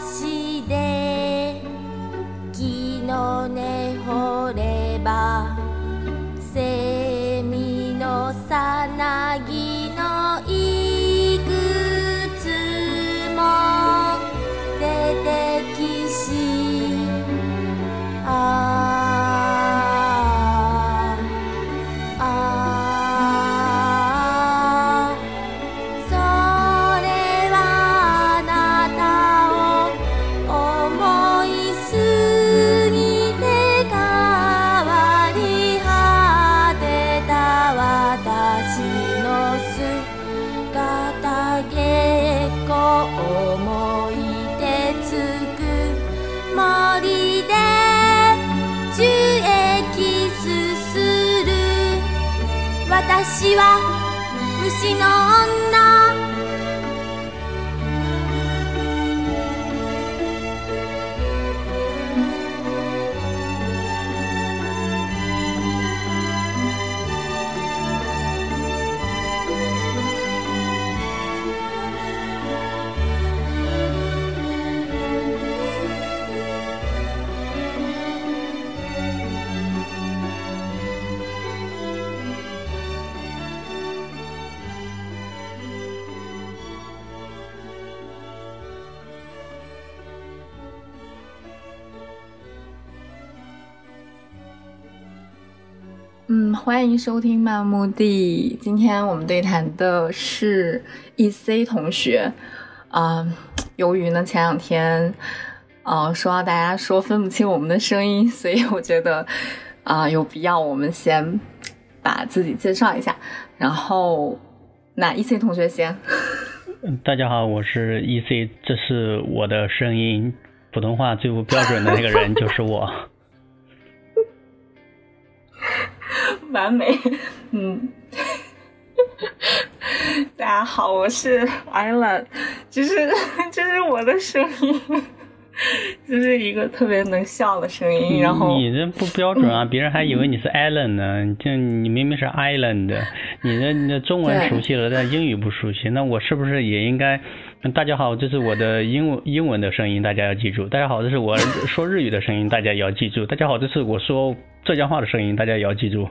林で欢迎收听漫目的。今天我们对谈的是 E C 同学。啊、由于呢前两天，呃，说到大家说分不清我们的声音，所以我觉得啊、有必要我们先把自己介绍一下。然后，那 E C 同学先。大家好，我是 EC，这是我的声音。普通话最不标准的那个人就是我。完美，嗯。大家好，我是 Island，就是这是我的声音，就是一个特别能笑的声音。然后你这不标准啊，别人还以为你是 Island 呢。就你明明是 Island，你的你的中文熟悉了，但英语不熟悉。那我是不是也应该？大家好，这是我的英文英文的声音，大家要记住。大家好，这是我说日语的声音，大家也要记住。大家好，这是我说浙江话的声音，大家也要记住。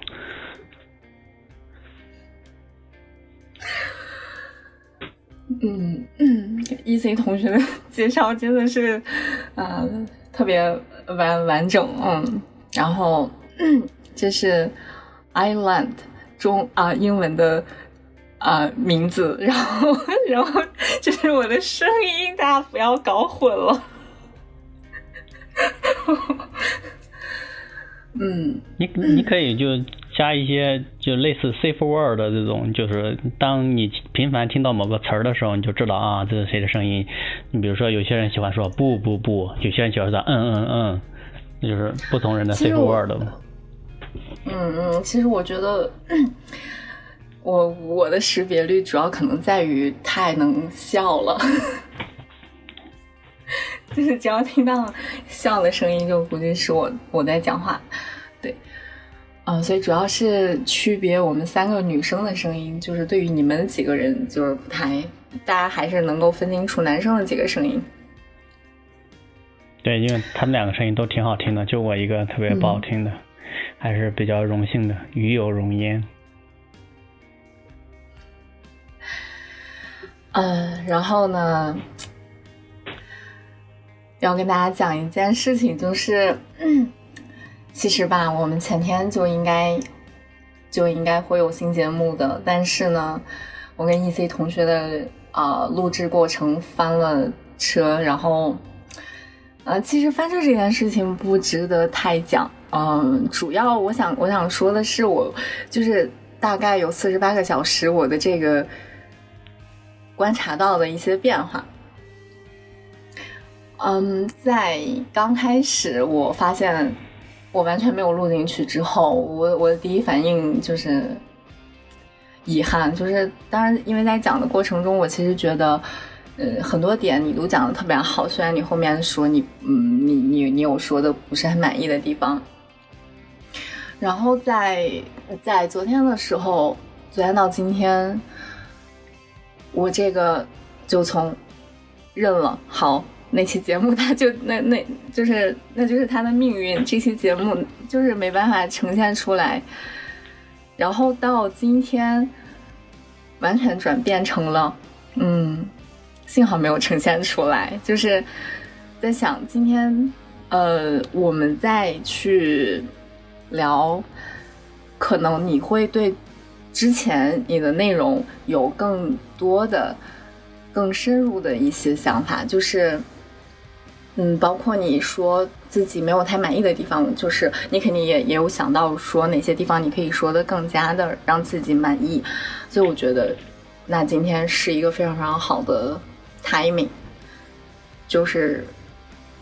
嗯嗯，E C 同学的介绍真的是，呃，特别完完整，嗯，然后这是 Island 中啊英文的啊名字，然后 然后就是我的声音，大家不要搞混了。嗯，你你可以就加一些就类似 safe word 的这种，就是当你频繁听到某个词儿的时候，你就知道啊这是谁的声音。你比如说有些人喜欢说不不不，有些人喜欢说嗯嗯嗯，就是不同人的 safe word 嘛。嗯嗯，其实我觉得我我的识别率主要可能在于太能笑了。就是只要听到笑的声音，就估计是我我在讲话，对，嗯，所以主要是区别我们三个女生的声音，就是对于你们几个人就是不太，大家还是能够分清楚男生的几个声音。对，因为他们两个声音都挺好听的，就我一个特别不好听的，还是比较荣幸的，与有荣焉。嗯，然后呢？要跟大家讲一件事情，就是，嗯其实吧，我们前天就应该就应该会有新节目的，但是呢，我跟 E C 同学的啊录制过程翻了车，然后，呃，其实翻车这件事情不值得太讲，嗯，主要我想我想说的是，我就是大概有四十八个小时，我的这个观察到的一些变化。嗯，在刚开始我发现我完全没有录进去之后，我我的第一反应就是遗憾，就是当然，因为在讲的过程中，我其实觉得，呃，很多点你都讲的特别好，虽然你后面说你，嗯，你你你有说的不是很满意的地方，然后在在昨天的时候，昨天到今天，我这个就从认了好。那期节目，他就那那就是那就是他的命运。这期节目就是没办法呈现出来，然后到今天完全转变成了，嗯，幸好没有呈现出来。就是在想今天，呃，我们再去聊，可能你会对之前你的内容有更多的、更深入的一些想法，就是。嗯，包括你说自己没有太满意的地方，就是你肯定也也有想到说哪些地方你可以说的更加的让自己满意，所以我觉得那今天是一个非常非常好的 timing，就是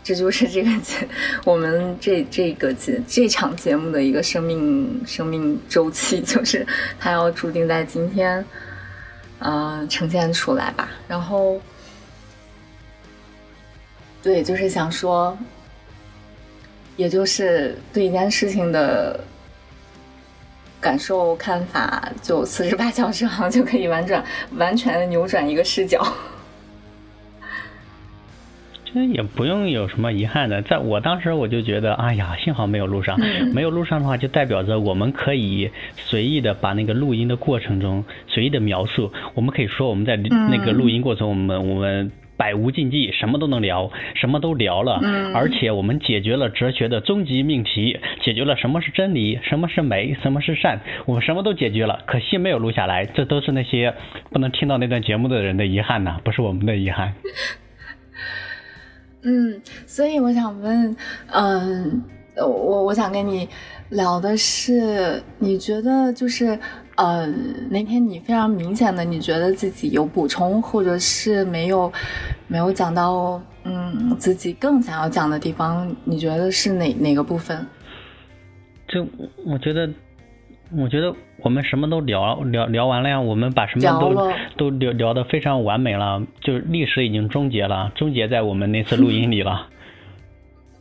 这就是这个节我们这这个节这场节目的一个生命生命周期，就是它要注定在今天，呃，呈现出来吧，然后。对，就是想说，也就是对一件事情的感受看法，就四十八小时好像就可以完转完全扭转一个视角。这也不用有什么遗憾的，在我当时我就觉得，哎呀，幸好没有录上，没有录上的话，就代表着我们可以随意的把那个录音的过程中随意的描述，我们可以说我们在那个录音过程，我们我们。百无禁忌，什么都能聊，什么都聊了，而且我们解决了哲学的终极命题，解决了什么是真理，什么是美，什么是善，我们什么都解决了。可惜没有录下来，这都是那些不能听到那段节目的人的遗憾呐，不是我们的遗憾。嗯，所以我想问，嗯，我我想跟你聊的是，你觉得就是。呃，那天你非常明显的，你觉得自己有补充，或者是没有没有讲到，嗯，自己更想要讲的地方，你觉得是哪哪个部分？就我觉得，我觉得我们什么都聊聊聊完了呀，我们把什么都都聊聊的非常完美了，就是历史已经终结了，终结在我们那次录音里了。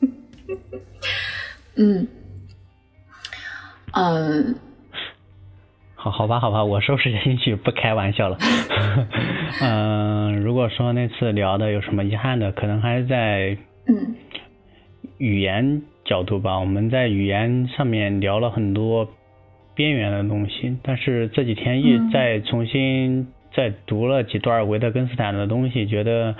嗯，嗯。好好吧，好吧，我收拾进去，不开玩笑了。嗯，如果说那次聊的有什么遗憾的，可能还是在语言角度吧。我们在语言上面聊了很多边缘的东西，但是这几天一再重新再读了几段维特根斯坦的东西，觉得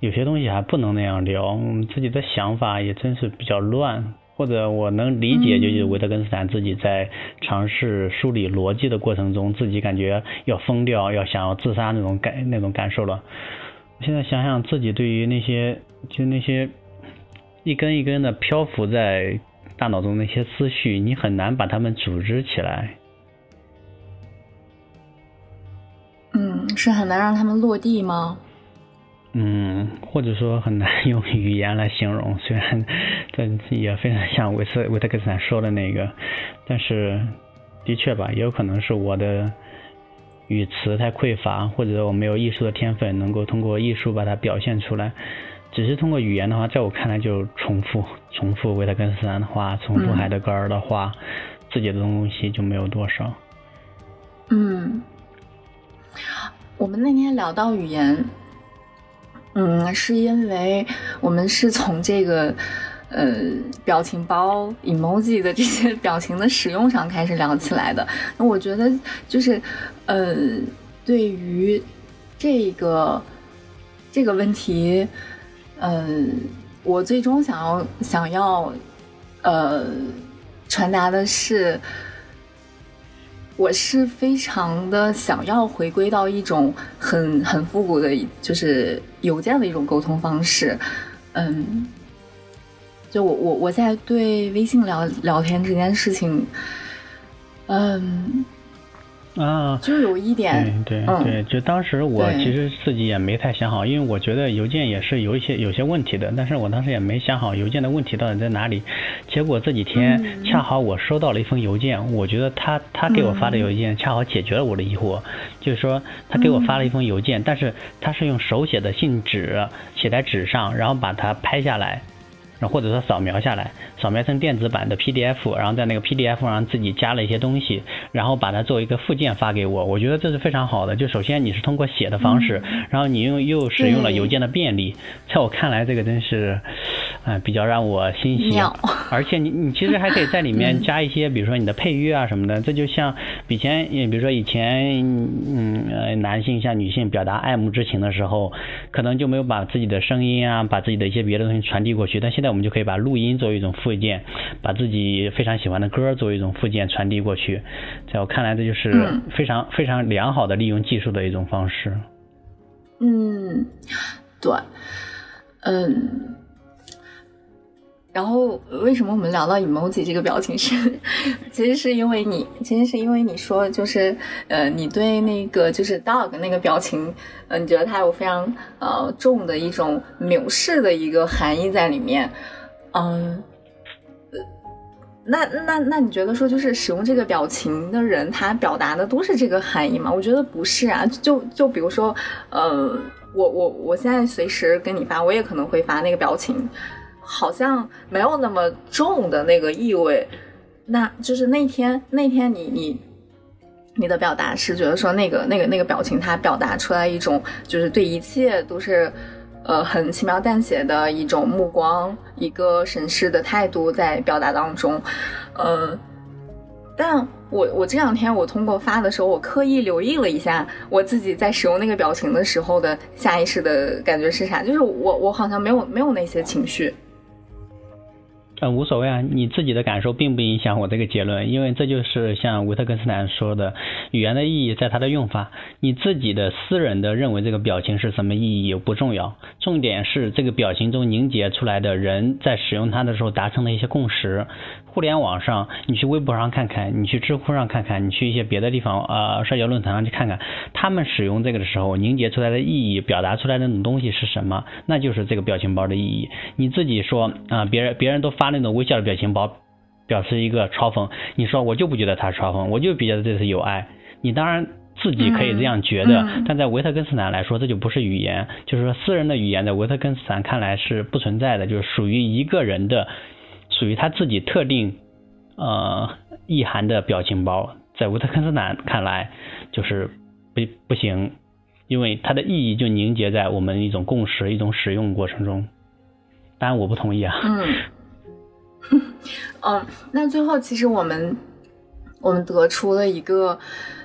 有些东西还不能那样聊，我们自己的想法也真是比较乱。或者我能理解，就是维特根斯坦自己在尝试梳理逻辑的过程中，自己感觉要疯掉，要想要自杀那种感那种感受了。现在想想自己对于那些就那些一根一根的漂浮在大脑中那些思绪，你很难把它们组织起来。嗯，是很难让他们落地吗？嗯，或者说很难用语言来形容，虽然这也非常像维斯维特根斯坦说的那个，但是的确吧，也有可能是我的语词太匮乏，或者我没有艺术的天分，能够通过艺术把它表现出来。只是通过语言的话，在我看来就重复 重复维特根斯坦的话，重复海德格尔的话，自己的东西就没有多少。嗯，我们那天聊到语言。嗯，是因为我们是从这个呃表情包 emoji 的这些表情的使用上开始聊起来的。那我觉得就是呃，对于这个这个问题，嗯，我最终想要想要呃传达的是。我是非常的想要回归到一种很很复古的，就是邮件的一种沟通方式。嗯，就我我我在对微信聊聊天这件事情，嗯。啊，就有一点，对对对，就当时我其实自己也没太想好，因为我觉得邮件也是有一些有些问题的，但是我当时也没想好邮件的问题到底在哪里。结果这几天恰好我收到了一封邮件，我觉得他他给我发的邮件恰好解决了我的疑惑，就是说他给我发了一封邮件，但是他是用手写的信纸写在纸上，然后把它拍下来。或者说扫描下来，扫描成电子版的 PDF，然后在那个 PDF 上自己加了一些东西，然后把它作为一个附件发给我。我觉得这是非常好的。就首先你是通过写的方式，然后你用又使用了邮件的便利，在我看来这个真是，嗯，比较让我欣喜。而且你你其实还可以在里面加一些，比如说你的配乐啊什么的。这就像以前，比如说以前，嗯，男性向女性表达爱慕之情的时候，可能就没有把自己的声音啊，把自己的一些别的东西传递过去。但现在。我们就可以把录音作为一种附件，把自己非常喜欢的歌作为一种附件传递过去。在我看来，这就是非常非常良好的利用技术的一种方式。嗯，对，嗯。然后为什么我们聊到 emoji 这个表情是？其实是因为你，其实是因为你说，就是呃，你对那个就是 dog 那个表情，呃，你觉得它有非常呃重的一种藐视的一个含义在里面。嗯，呃那那那你觉得说，就是使用这个表情的人，他表达的都是这个含义吗？我觉得不是啊。就就比如说，呃，我我我现在随时跟你发，我也可能会发那个表情。好像没有那么重的那个意味，那就是那天那天你你你的表达是觉得说那个那个那个表情，它表达出来一种就是对一切都是呃很轻描淡写的一种目光，一个审视的态度在表达当中，呃，但我我这两天我通过发的时候，我刻意留意了一下我自己在使用那个表情的时候的下意识的感觉是啥，就是我我好像没有没有那些情绪。嗯，无所谓啊，你自己的感受并不影响我这个结论，因为这就是像维特根斯坦说的，语言的意义在它的用法，你自己的私人的认为这个表情是什么意义不重要，重点是这个表情中凝结出来的人在使用它的时候达成的一些共识。互联网上，你去微博上看看，你去知乎上看看，你去一些别的地方啊社交论坛上去看看，他们使用这个的时候凝结出来的意义，表达出来的那种东西是什么？那就是这个表情包的意义。你自己说啊，别人别人都发那种微笑的表情包，表示一个嘲讽，你说我就不觉得他嘲讽，我就觉得这是有爱。你当然自己可以这样觉得，但在维特根斯坦来说，这就不是语言，就是说私人的语言，在维特根斯坦看来是不存在的，就是属于一个人的。属于他自己特定呃意涵的表情包，在维特根斯坦看来就是不不行，因为它的意义就凝结在我们一种共识、一种使用过程中。当然我不同意啊。嗯，嗯，那最后其实我们我们得出了一个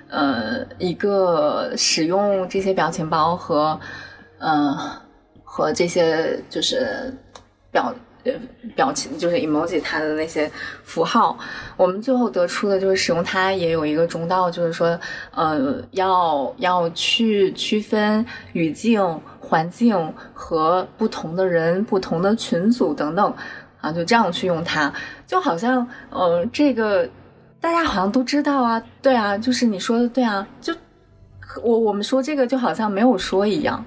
呃，一个使用这些表情包和，呃，和这些就是表呃表情，就是 emoji 它的那些符号，我们最后得出的就是使用它也有一个中道，就是说，呃，要要去区分语境、环境和不同的人、不同的群组等等，啊，就这样去用它，就好像，呃，这个。大家好像都知道啊，对啊，就是你说的对啊，就我我们说这个就好像没有说一样。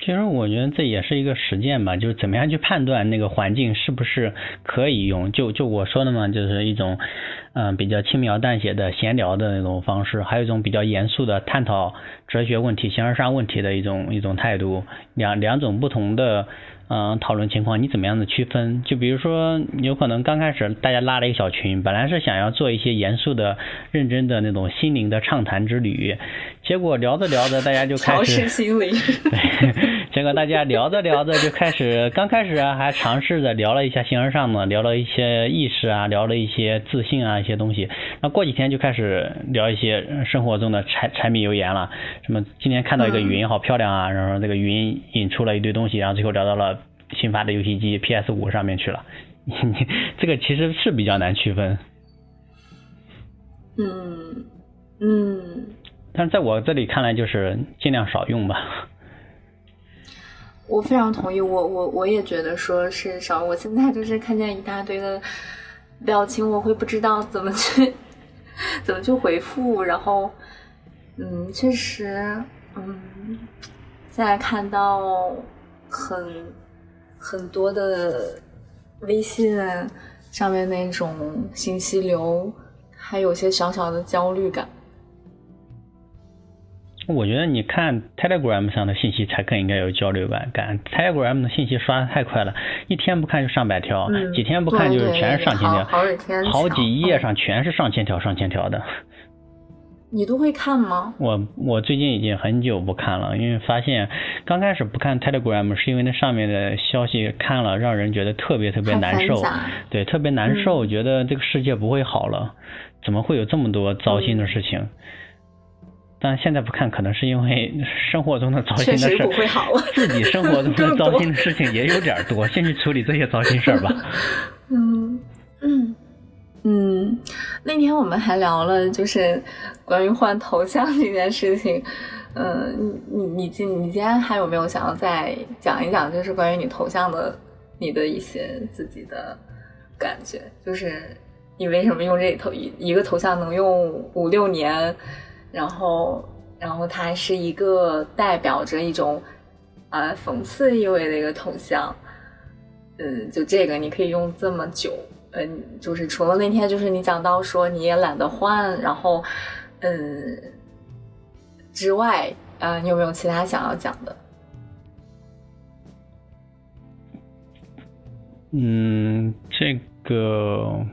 其实我觉得这也是一个实践吧，就是怎么样去判断那个环境是不是可以用。就就我说的嘛，就是一种嗯比较轻描淡写的闲聊的那种方式，还有一种比较严肃的探讨哲学问题、形而上问题的一种一种态度，两两种不同的。嗯，讨论情况你怎么样的区分？就比如说，有可能刚开始大家拉了一个小群，本来是想要做一些严肃的、认真的那种心灵的畅谈之旅，结果聊着聊着大家就开始调试心灵。对，结果大家聊着聊着就开始，刚开始还尝试着聊了一下形而上的，聊了一些意识啊，聊了一些自信啊一些东西。那过几天就开始聊一些生活中的柴柴米油盐了，什么今天看到一个云好漂亮啊，然后这个云引出了一堆东西，然后最后聊到了。新发的游戏机 PS 五上面去了，你这个其实是比较难区分。嗯嗯。但是在我这里看来，就是尽量少用吧。我非常同意，我我我也觉得说是少。我现在就是看见一大堆的表情，我会不知道怎么去怎么去回复。然后，嗯，确实，嗯，现在看到很。很多的微信上面那种信息流，还有些小小的焦虑感。我觉得你看 Telegram 上的信息才更应该有交流感，感 Telegram 的信息刷的太快了，一天不看就上百条，几天不看就是全是上千条，好几页上全是上千条、上千条的。你都会看吗？我我最近已经很久不看了，因为发现刚开始不看 Telegram 是因为那上面的消息看了让人觉得特别特别难受，对，特别难受，觉得这个世界不会好了，怎么会有这么多糟心的事情？但现在不看，可能是因为生活中的糟心的事，自己生活中 的糟心的事情也有点多，先去处理这些糟心事儿吧。嗯嗯。嗯，那天我们还聊了，就是关于换头像这件事情。嗯，你你今你今天还有没有想要再讲一讲，就是关于你头像的你的一些自己的感觉？就是你为什么用这头一一个头像能用五六年，然后然后它是一个代表着一种呃讽刺意味的一个头像。嗯，就这个你可以用这么久。嗯，就是除了那天，就是你讲到说你也懒得换，然后，嗯，之外，啊，你有没有其他想要讲的？嗯，这个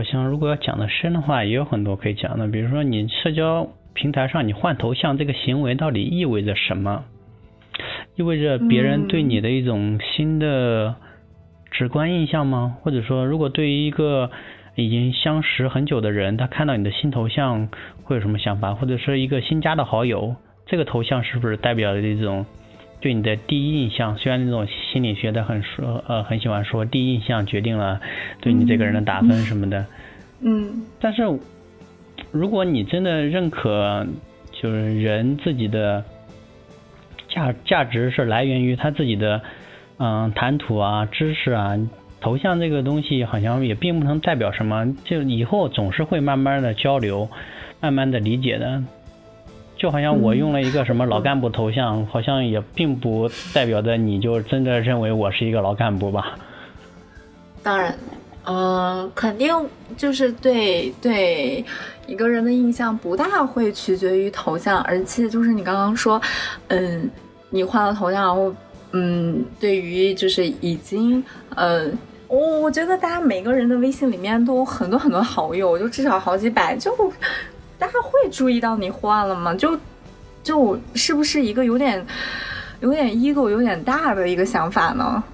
好像如果要讲的深的话，也有很多可以讲的。比如说，你社交平台上你换头像这个行为到底意味着什么？意味着别人对你的一种新的。直观印象吗？或者说，如果对于一个已经相识很久的人，他看到你的新头像会有什么想法？或者说，一个新加的好友，这个头像是不是代表的这种对你的第一印象？虽然那种心理学的很说呃很喜欢说第一印象决定了对你这个人的打分什么的，嗯，但是如果你真的认可，就是人自己的价价值是来源于他自己的。嗯，谈吐啊，知识啊，头像这个东西好像也并不能代表什么，就以后总是会慢慢的交流，慢慢的理解的。就好像我用了一个什么老干部头像，好像也并不代表着你就真的认为我是一个老干部吧？当然，嗯，肯定就是对对一个人的印象不大会取决于头像，而且就是你刚刚说，嗯，你换了头像然后。嗯，对于就是已经，呃，我我觉得大家每个人的微信里面都有很多很多好友，就至少好几百，就大家会注意到你换了吗？就就是不是一个有点有点 ego 有点大的一个想法呢？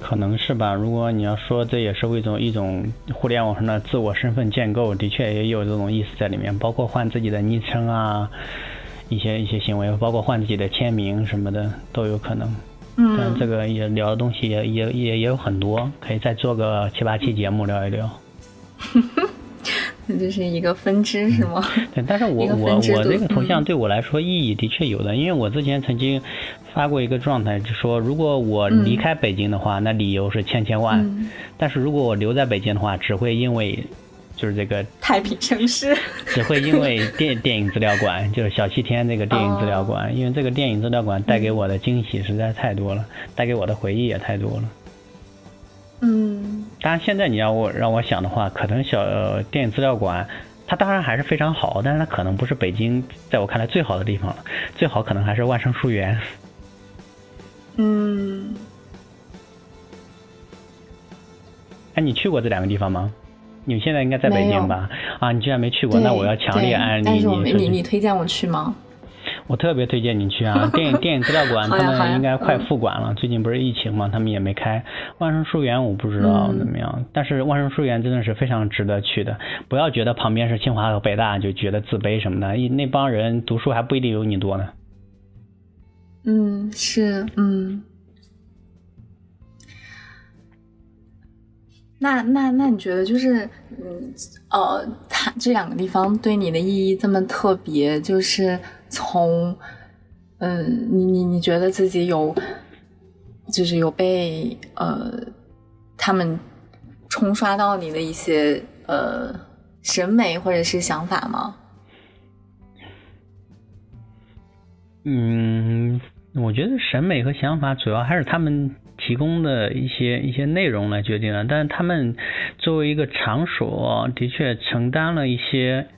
可能是吧。如果你要说这也是一种一种互联网上的自我身份建构，的确也有这种意思在里面，包括换自己的昵称啊，一些一些行为，包括换自己的签名什么的都有可能。嗯，但这个也聊的东西也也也也有很多，可以再做个七八期节目聊一聊。那就是一个分支是吗？对，但是我我我这个头像对我来说意义的确有的，因为我之前曾经发过一个状态，就说如果我离开北京的话，那理由是千千万；但是如果我留在北京的话，只会因为就是这个 太平盛世，只会因为电 电影资料馆，就是小西天那个电影资料馆，因为这个电影资料馆带给我的惊喜实在太多了，带给我的回忆也太多了。嗯，当然，现在你要我让我想的话，可能小电影资料馆，它当然还是非常好，但是它可能不是北京在我看来最好的地方了，最好可能还是万盛书园。嗯，哎，你去过这两个地方吗？你们现在应该在北京吧？啊，你居然没去过，那我要强烈安利你。你你推荐我去吗？我特别推荐你去啊！电影电影资料馆，他们应该快复馆了。最近不是疫情嘛，他们也没开。万盛书园我不知道怎么样，但是万盛书园真的是非常值得去的。不要觉得旁边是清华和北大就觉得自卑什么的，那帮人读书还不一定有你多呢。嗯，是，嗯。那那那你觉得就是，嗯呃，他这两个地方对你的意义这么特别，就是。从，嗯，你你你觉得自己有，就是有被呃他们冲刷到你的一些呃审美或者是想法吗？嗯，我觉得审美和想法主要还是他们提供的一些一些内容来决定的，但是他们作为一个场所，的确承担了一些。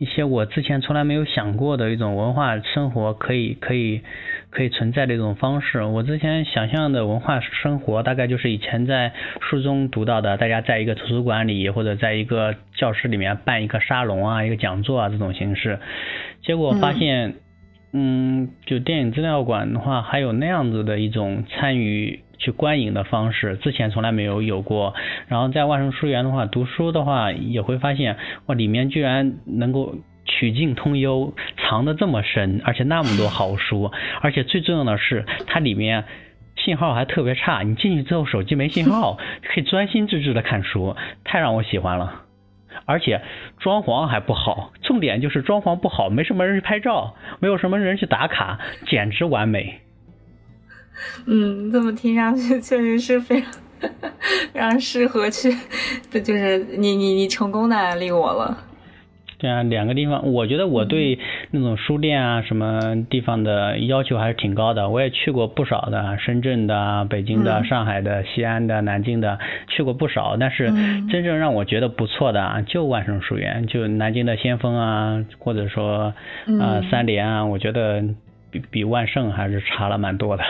一些我之前从来没有想过的一种文化生活，可以可以可以存在的一种方式。我之前想象的文化生活，大概就是以前在书中读到的，大家在一个图书馆里或者在一个教室里面办一个沙龙啊，一个讲座啊这种形式。结果发现，嗯，就电影资料馆的话，还有那样子的一种参与。去观影的方式，之前从来没有有过。然后在万盛书园的话，读书的话也会发现，哇，里面居然能够曲径通幽，藏的这么深，而且那么多好书，而且最重要的是，它里面信号还特别差，你进去之后手机没信号，可以专心致志的看书，太让我喜欢了。而且装潢还不好，重点就是装潢不好，没什么人去拍照，没有什么人去打卡，简直完美。嗯，这么听上去确实是非常非常适合去，这就是你你你成功的安利我了。对啊，两个地方，我觉得我对那种书店啊什么地方的要求还是挺高的。我也去过不少的，深圳的、北京的、上海的、西安的、南京的，去过不少。但是真正让我觉得不错的啊，就万盛书院，就南京的先锋啊，或者说啊三联啊，我觉得比比万盛还是差了蛮多的。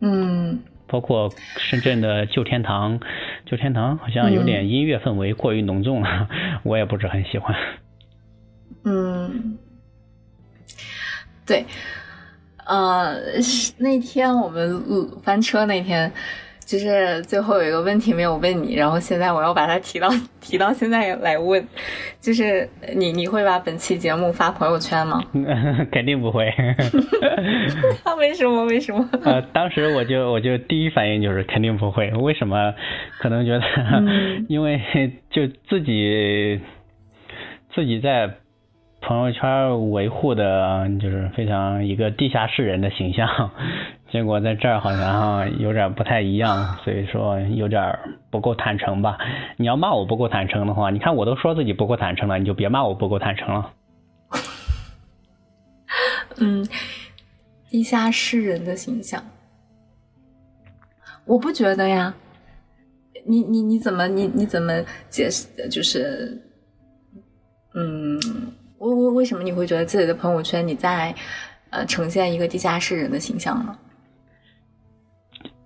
嗯，包括深圳的旧天堂，旧天堂好像有点音乐氛围过于浓重了，我也不是很喜欢。嗯，对，呃，那天我们翻车那天。就是最后有一个问题没有问你，然后现在我要把它提到提到现在来问，就是你你会把本期节目发朋友圈吗？肯定不会。他 为什么？为什么？呃，当时我就我就第一反应就是肯定不会。为什么？可能觉得，因为就自己自己在。朋友圈维护的就是非常一个地下室人的形象，结果在这儿好像有点不太一样，所以说有点不够坦诚吧。你要骂我不够坦诚的话，你看我都说自己不够坦诚了，你就别骂我不够坦诚了。嗯，地下室人的形象，我不觉得呀。你你你怎么你你怎么解释？就是，嗯。为为为什么你会觉得自己的朋友圈你在呃呈现一个地下室人的形象呢？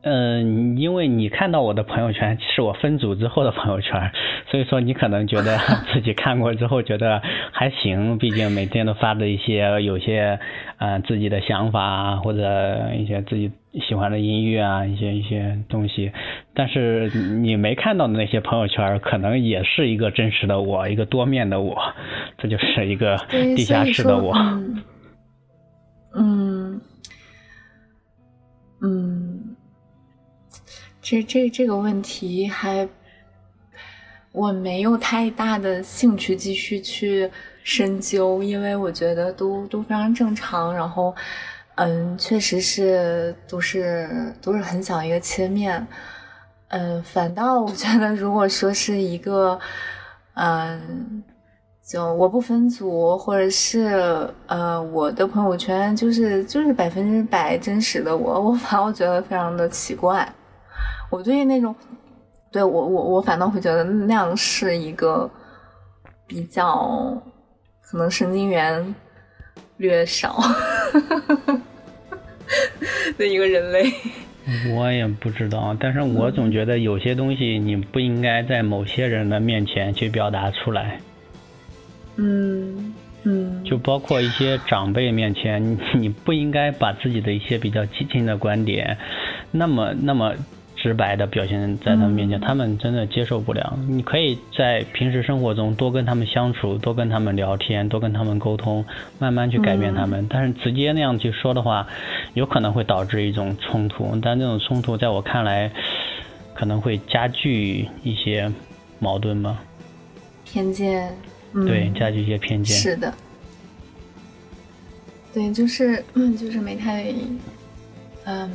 嗯，因为你看到我的朋友圈是我分组之后的朋友圈，所以说你可能觉得 自己看过之后觉得还行，毕竟每天都发的一些有些呃自己的想法啊，或者一些自己喜欢的音乐啊，一些一些东西。但是你没看到的那些朋友圈，可能也是一个真实的我，一个多面的我，这就是一个地下室的我。嗯嗯。这这这个问题还我没有太大的兴趣继续去深究，因为我觉得都都非常正常。然后，嗯，确实是都是都是很小一个切面。嗯，反倒我觉得，如果说是一个，嗯，就我不分组，或者是呃，我的朋友圈就是就是百分之百真实的我，我反而觉得非常的奇怪。我对那种，对我我我反倒会觉得那样是一个比较可能神经元略少的一个人类。我也不知道，但是我总觉得有些东西你不应该在某些人的面前去表达出来。嗯嗯。就包括一些长辈面前，你不应该把自己的一些比较激进的观点，那么那么。直白的表现在他们面前，他们真的接受不了。你可以在平时生活中多跟他们相处，多跟他们聊天，多跟他们沟通，慢慢去改变他们。但是直接那样去说的话，有可能会导致一种冲突。但这种冲突在我看来，可能会加剧一些矛盾吧。偏见，对，加剧一些偏见。是的，对，就是，嗯，就是没太，嗯。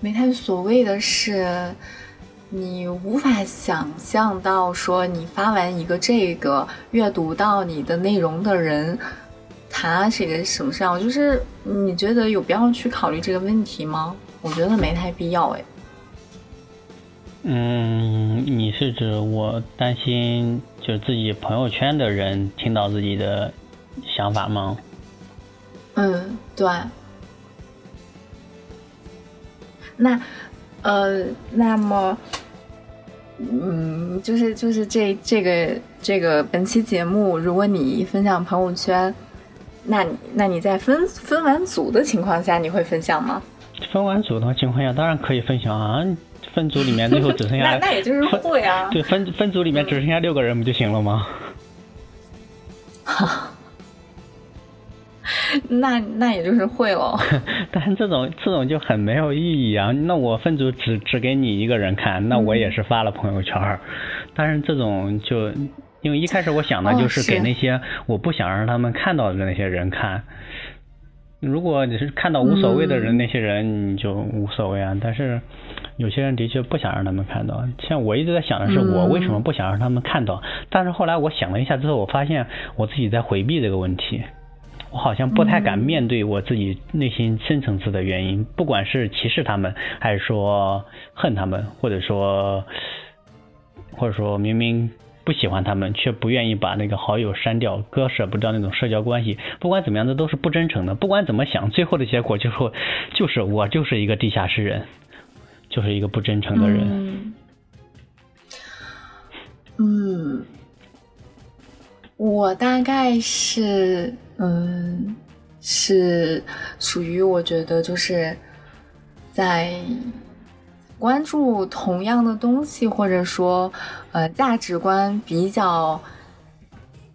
没太所谓的是，你无法想象到说你发完一个这个阅读到你的内容的人，他是一个什么样？就是你觉得有必要去考虑这个问题吗？我觉得没太必要哎。嗯，你是指我担心就是自己朋友圈的人听到自己的想法吗？嗯，对。那，呃，那么，嗯，就是就是这这个这个本期节目，如果你分享朋友圈，那那你在分分完组的情况下，你会分享吗？分完组的情况下，当然可以分享啊。分组里面最后只剩下 那那也就是会啊。对，分分组里面只剩下六个人不就行了吗？哈。那那也就是会了，但是这种这种就很没有意义啊！那我分组只只给你一个人看，那我也是发了朋友圈但是这种就因为一开始我想的就是给那些我不想让他们看到的那些人看。如果你是看到无所谓的人，那些人你就无所谓啊。但是有些人的确不想让他们看到。像我一直在想的是，我为什么不想让他们看到？但是后来我想了一下之后，我发现我自己在回避这个问题。我好像不太敢面对我自己内心深层次的原因，不管是歧视他们，还是说恨他们，或者说，或者说明明不喜欢他们，却不愿意把那个好友删掉，割舍不掉那种社交关系。不管怎么样，这都是不真诚的。不管怎么想，最后的结果就是就是我就是一个地下室人，就是一个不真诚的人。嗯，我大概是。嗯，是属于我觉得就是在关注同样的东西，或者说呃价值观比较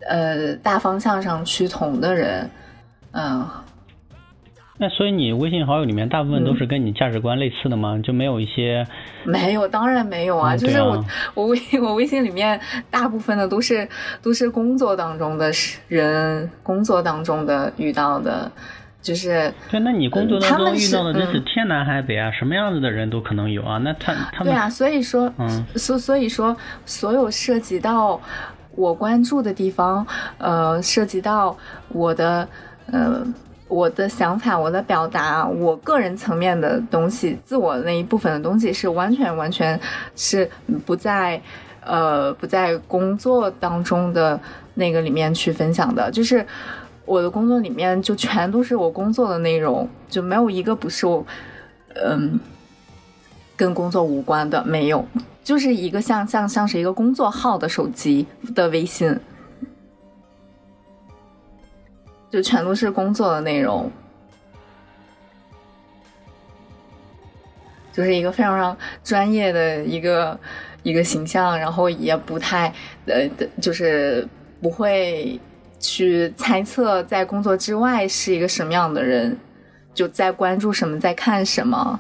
呃大方向上趋同的人，嗯。那所以你微信好友里面大部分都是跟你价值观类似的吗？就没有一些？没有，当然没有啊！就是我我微 我微信里面大部分的都是都是工作当中的人，工作当中的遇到的，就是对。那你工作当中遇到的真是天南海北啊，什么样子的人都可能有啊。那他他们对啊，所以说，嗯，所所以说，所有涉及到我关注的地方，呃，涉及到我的呃。我的想法，我的表达，我个人层面的东西，自我那一部分的东西，是完全完全是不在，呃，不在工作当中的那个里面去分享的。就是我的工作里面就全都是我工作的内容，就没有一个不是我，嗯，跟工作无关的没有，就是一个像像像是一个工作号的手机的微信，就全都是工作的内容，就是一个非常非常专业的一个一个形象，然后也不太呃，就是不会去猜测在工作之外是一个什么样的人。就在关注什么，在看什么，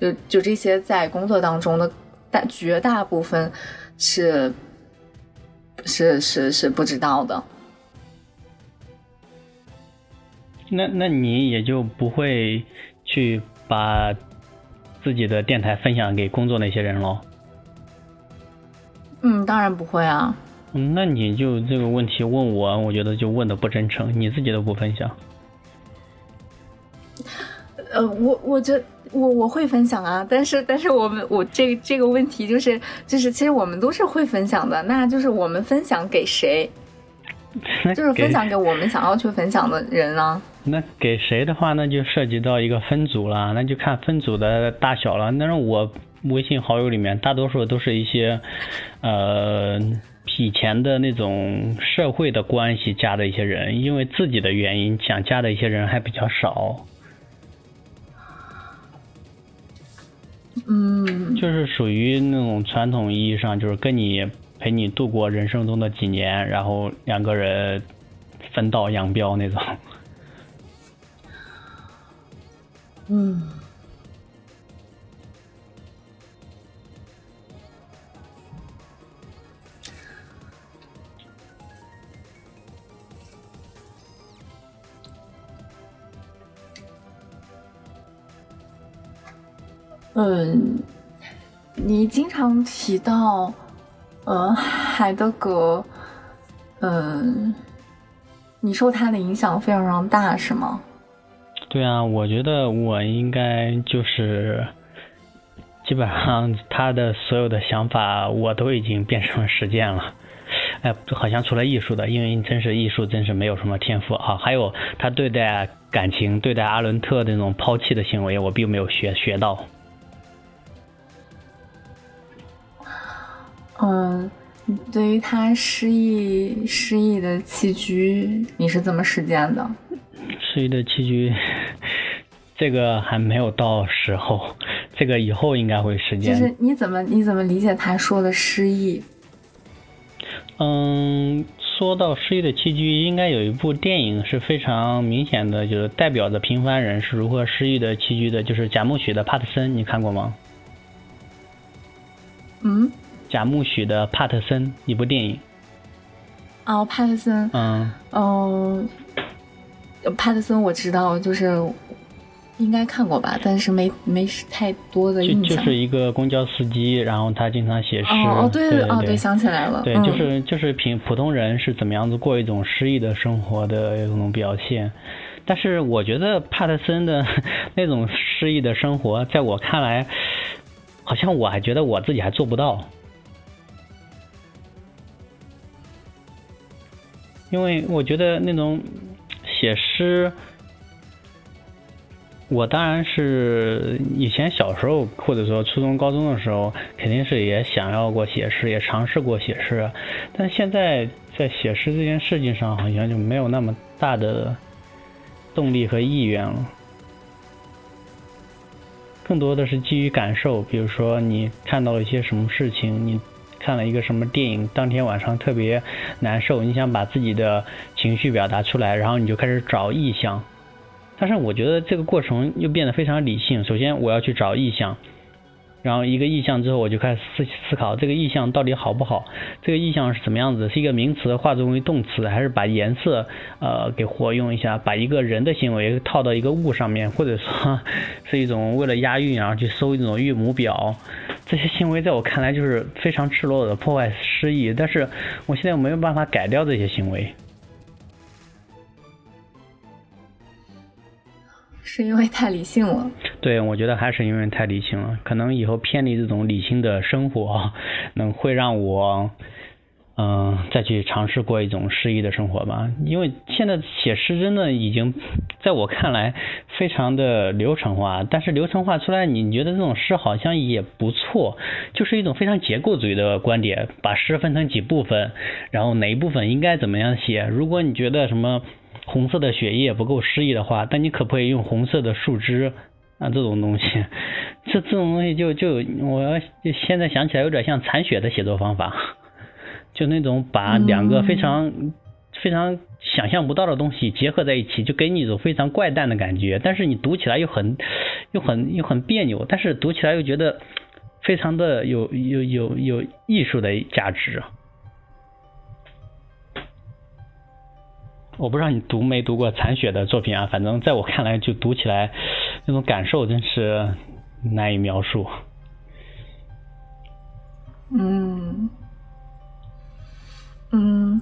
就就这些，在工作当中的大绝大部分是是是是不知道的。那那你也就不会去把自己的电台分享给工作那些人喽？嗯，当然不会啊。嗯，那你就这个问题问我，我觉得就问的不真诚，你自己都不分享。呃，我我觉得我我会分享啊，但是但是我们我这这个问题就是就是其实我们都是会分享的，那就是我们分享给谁，就是分享给我们想要去分享的人啊。那给谁的话，那就涉及到一个分组了，那就看分组的大小了。那我微信好友里面大多数都是一些呃以前的那种社会的关系加的一些人，因为自己的原因想加的一些人还比较少。嗯，就是属于那种传统意义上，就是跟你陪你度过人生中的几年，然后两个人分道扬镳那种。嗯。嗯，你经常提到，呃，海德格，嗯，你受他的影响非常非常大，是吗？对啊，我觉得我应该就是基本上他的所有的想法，我都已经变成了实践了。哎，好像除了艺术的，因为真是艺术，真是没有什么天赋啊。还有他对待感情、对待阿伦特那种抛弃的行为，我并没有学学到。嗯，对于他失忆失忆的弃居，你是怎么实践的？失忆的棋局，这个还没有到时候，这个以后应该会实践。就是你怎么你怎么理解他说的失忆？嗯，说到失忆的弃居，应该有一部电影是非常明显的，就是代表着平凡人是如何失忆的弃居的，就是贾木许的《帕特森》，你看过吗？嗯。贾木许的《帕特森》一部电影。哦，帕特森。嗯。哦，帕特森我知道，就是应该看过吧，但是没没太多的印象。就是一个公交司机，然后他经常写诗。哦，对对哦，对，想起来了。对，就是就是平普通人是怎么样子过一种诗意的生活的一种表现。但是我觉得帕特森的 那种诗意的生活，在我看来，好像我还觉得我自己还做不到。因为我觉得那种写诗，我当然是以前小时候或者说初中高中的时候，肯定是也想要过写诗，也尝试过写诗，但现在在写诗这件事情上，好像就没有那么大的动力和意愿了，更多的是基于感受，比如说你看到了一些什么事情，你。看了一个什么电影，当天晚上特别难受，你想把自己的情绪表达出来，然后你就开始找意象。但是我觉得这个过程又变得非常理性。首先我要去找意象。然后一个意象之后，我就开始思思考这个意象到底好不好？这个意象是怎么样子？是一个名词化作为动词，还是把颜色呃给活用一下，把一个人的行为套到一个物上面，或者说是一种为了押韵然后去搜一种韵母表？这些行为在我看来就是非常赤裸裸的破坏诗意。但是我现在没有办法改掉这些行为。是因为太理性了。对，我觉得还是因为太理性了。可能以后偏离这种理性的生活，能会让我嗯，再去尝试过一种诗意的生活吧。因为现在写诗真的已经在我看来非常的流程化，但是流程化出来，你觉得这种诗好像也不错，就是一种非常结构主义的观点，把诗分成几部分，然后哪一部分应该怎么样写。如果你觉得什么红色的血液不够诗意的话，但你可不可以用红色的树枝啊这种东西？这这种东西就就我现在想起来有点像残雪的写作方法。就那种把两个非常非常想象不到的东西结合在一起，就给你一种非常怪诞的感觉。但是你读起来又很又很又很别扭，但是读起来又觉得非常的有有有有艺术的价值。我不知道你读没读过残雪的作品啊？反正在我看来，就读起来那种感受真是难以描述。嗯。嗯，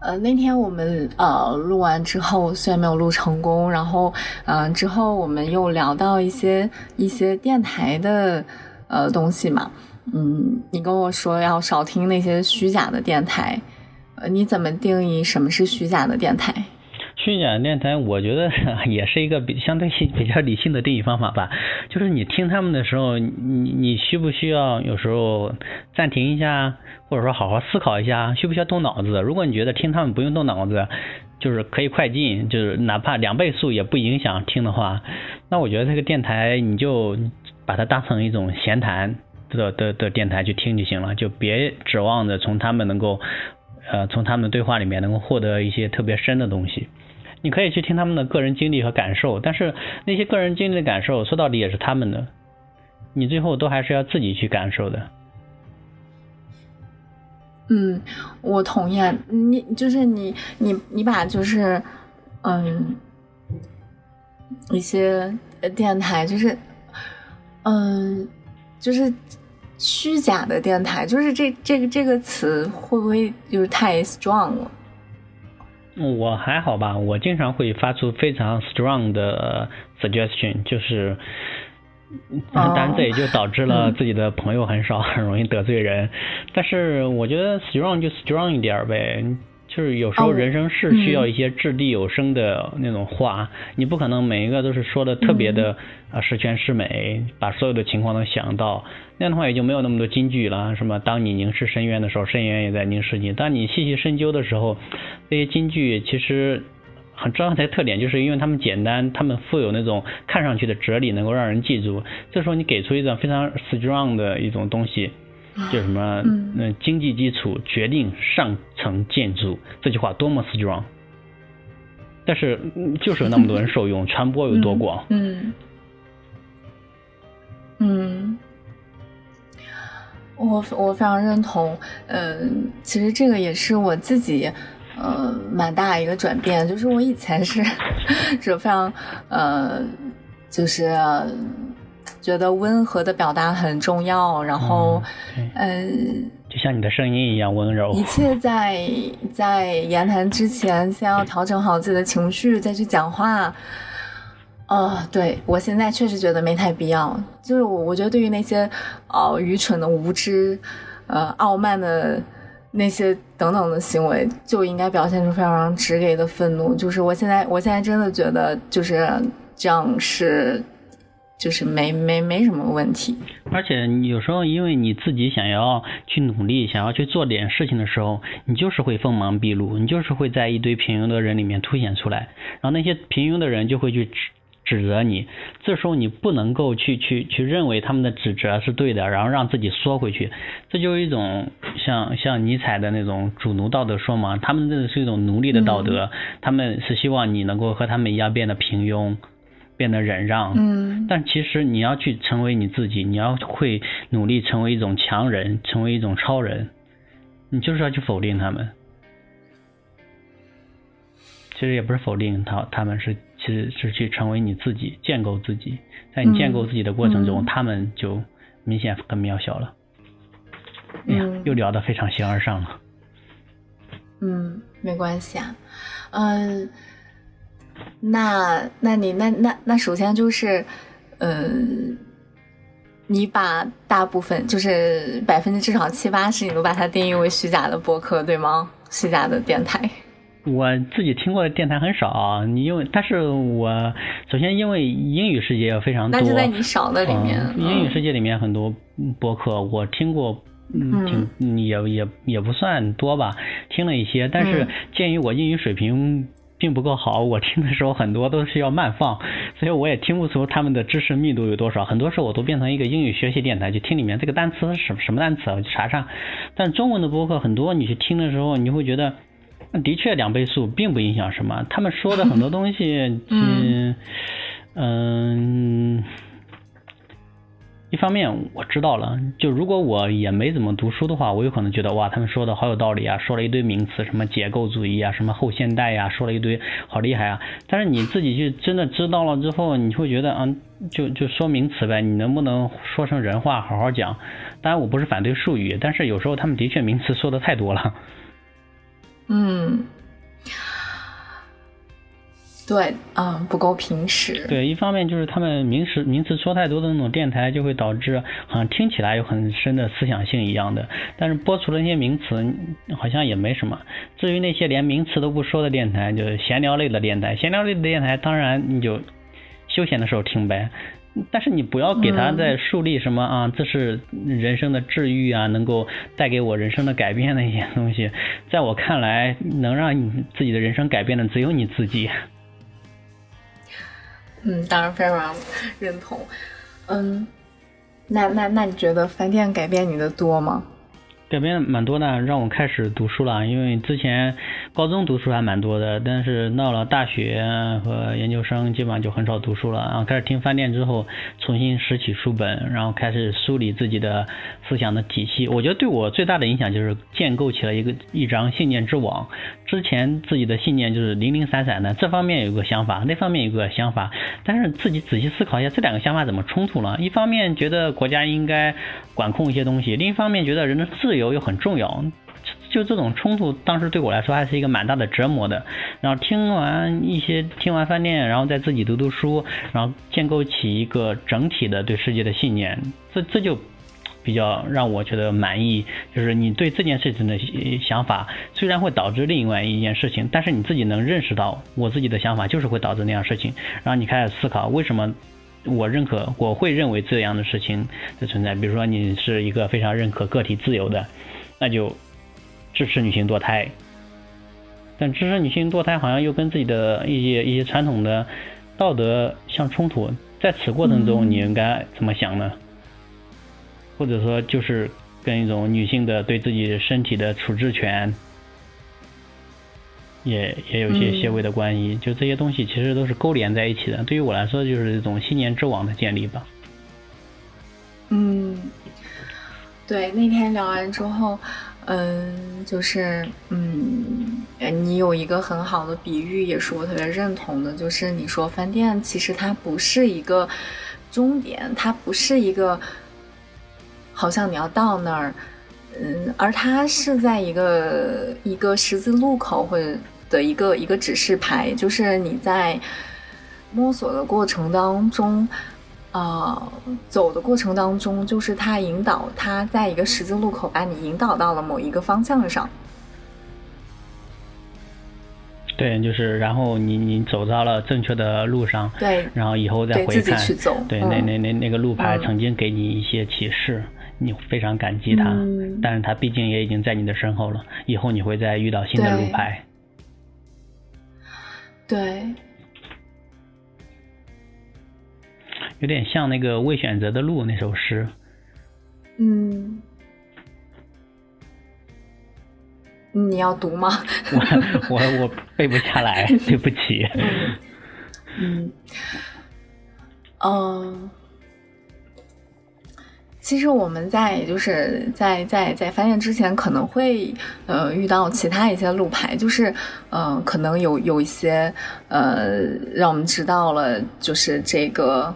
呃，那天我们呃录完之后，虽然没有录成功，然后嗯，之后我们又聊到一些一些电台的呃东西嘛，嗯，你跟我说要少听那些虚假的电台，你怎么定义什么是虚假的电台？虚假电台，我觉得 也是一个比相对性比较理性的定义方法吧。就是你听他们的时候，你你需不需要有时候暂停一下，或者说好好思考一下，需不需要动脑子？如果你觉得听他们不用动脑子，就是可以快进，就是哪怕两倍速也不影响听的话，那我觉得这个电台你就把它当成一种闲谈的的的电台去听就行了，就别指望着从他们能够呃从他们对话里面能够获得一些特别深的东西。你可以去听他们的个人经历和感受，但是那些个人经历的感受说到底也是他们的，你最后都还是要自己去感受的。嗯，我同意。你就是你，你你把就是嗯一些电台，就是嗯就是虚假的电台，就是这这个这个词会不会就是太 strong 了？我还好吧，我经常会发出非常 strong 的 suggestion，就是，当然这也就导致了自己的朋友很少，很容易得罪人。但是我觉得 strong 就 strong 一点呗。就是有时候人生是需要一些掷地有声的那种话，你不可能每一个都是说的特别的啊十全十美，把所有的情况都想到，那样的话也就没有那么多金句了。什么当你凝视深渊的时候，深渊也在凝视你；当你细细深究的时候，这些金句其实很重要的特点就是因为他们简单，他们富有那种看上去的哲理，能够让人记住。这时候你给出一种非常 strong 的一种东西。就什么，嗯，经济基础决定上层建筑，这句话多么 strong，但是就是有那么多人受用，传播有多广，嗯，嗯，我我非常认同，嗯，其实这个也是我自己，呃，蛮大一个转变，就是我以前是 是非常，呃，就是。觉得温和的表达很重要，然后，嗯，就像你的声音一样温柔。一切在在言谈之前，先要调整好自己的情绪，再去讲话。哦，对我现在确实觉得没太必要。就是我，我觉得对于那些哦愚蠢的、无知、呃傲慢的那些等等的行为，就应该表现出非常直给的愤怒。就是我现在，我现在真的觉得就是这样是。就是没没没什么问题，而且有时候因为你自己想要去努力，想要去做点事情的时候，你就是会锋芒毕露，你就是会在一堆平庸的人里面凸显出来，然后那些平庸的人就会去指指责你，这时候你不能够去去去认为他们的指责是对的，然后让自己缩回去，这就是一种像像尼采的那种主奴道德说嘛，他们这是一种奴隶的道德，他们是希望你能够和他们一样变得平庸。变得忍让，嗯，但其实你要去成为你自己，你要会努力成为一种强人，成为一种超人，你就是要去否定他们。其实也不是否定他，他们是其实是去成为你自己，建构自己。在你建构自己的过程中，他们就明显更渺小了。哎呀，又聊得非常形而上了。嗯，没关系啊，嗯。那，那你那那那首先就是，呃，你把大部分就是百分之至少七八十，你都把它定义为虚假的播客，对吗？虚假的电台。我自己听过的电台很少，你因为，但是我首先因为英语世界非常多，那就在你少的里面。英语世界里面很多播客，我听过，嗯，挺也也也不算多吧，听了一些，但是鉴于我英语水平。并不够好，我听的时候很多都是要慢放，所以我也听不出他们的知识密度有多少。很多时候我都变成一个英语学习电台，就听里面这个单词是什么什么单词，我就查查。但中文的播客很多，你去听的时候，你会觉得，的确两倍速并不影响什么。他们说的很多东西，嗯嗯。一方面我知道了，就如果我也没怎么读书的话，我有可能觉得哇，他们说的好有道理啊，说了一堆名词，什么解构主义啊，什么后现代呀，说了一堆好厉害啊。但是你自己去真的知道了之后，你会觉得，嗯，就就说名词呗，你能不能说成人话，好好讲？当然我不是反对术语，但是有时候他们的确名词说的太多了。嗯。对，嗯，不够平实。对，一方面就是他们名词名词说太多的那种电台，就会导致好像听起来有很深的思想性一样的。但是播出了那些名词，好像也没什么。至于那些连名词都不说的电台，就是闲聊类的电台。闲聊类的电台，当然你就休闲的时候听呗。但是你不要给他在树立什么啊，这是人生的治愈啊，能够带给我人生的改变的一些东西。在我看来，能让你自己的人生改变的只有你自己。嗯，当然非常认同。嗯，那那那你觉得饭店改变你的多吗？改变蛮多的，让我开始读书了。因为之前高中读书还蛮多的，但是到了大学和研究生，基本上就很少读书了。然后开始听饭店之后，重新拾起书本，然后开始梳理自己的思想的体系。我觉得对我最大的影响就是建构起了一个一张信念之网。之前自己的信念就是零零散散的，这方面有个想法，那方面有个想法，但是自己仔细思考一下，这两个想法怎么冲突了？一方面觉得国家应该管控一些东西，另一方面觉得人的自由。又很重要，就这种冲突，当时对我来说还是一个蛮大的折磨的。然后听完一些，听完饭店，然后再自己读读书，然后建构起一个整体的对世界的信念，这这就比较让我觉得满意。就是你对这件事情的想法，虽然会导致另外一件事情，但是你自己能认识到，我自己的想法就是会导致那样事情，然后你开始思考为什么。我认可，我会认为这样的事情的存在。比如说，你是一个非常认可个体自由的，那就支持女性堕胎。但支持女性堕胎好像又跟自己的一些一些传统的道德相冲突。在此过程中，你应该怎么想呢？或者说，就是跟一种女性的对自己身体的处置权。也也有些些微的关系，就这些东西其实都是勾连在一起的。对于我来说，就是一种信念之网的建立吧。嗯，对，那天聊完之后，嗯，就是嗯，你有一个很好的比喻，也是我特别认同的，就是你说饭店其实它不是一个终点，它不是一个好像你要到那儿。嗯，而它是在一个一个十字路口或者的一个一个指示牌，就是你在摸索的过程当中，呃，走的过程当中，就是他引导，他在一个十字路口把你引导到了某一个方向上。对，就是然后你你走到了正确的路上，对，然后以后再回看，对，那那那那个路牌曾经给你一些启示。你非常感激他，但是他毕竟也已经在你的身后了。以后你会再遇到新的路牌。对，有点像那个未选择的路那首诗。嗯，你要读吗？我我我背不下来，对不起。嗯，嗯。其实我们在就是在在在翻页之前，可能会呃遇到其他一些路牌，就是呃可能有有一些呃让我们知道了就是这个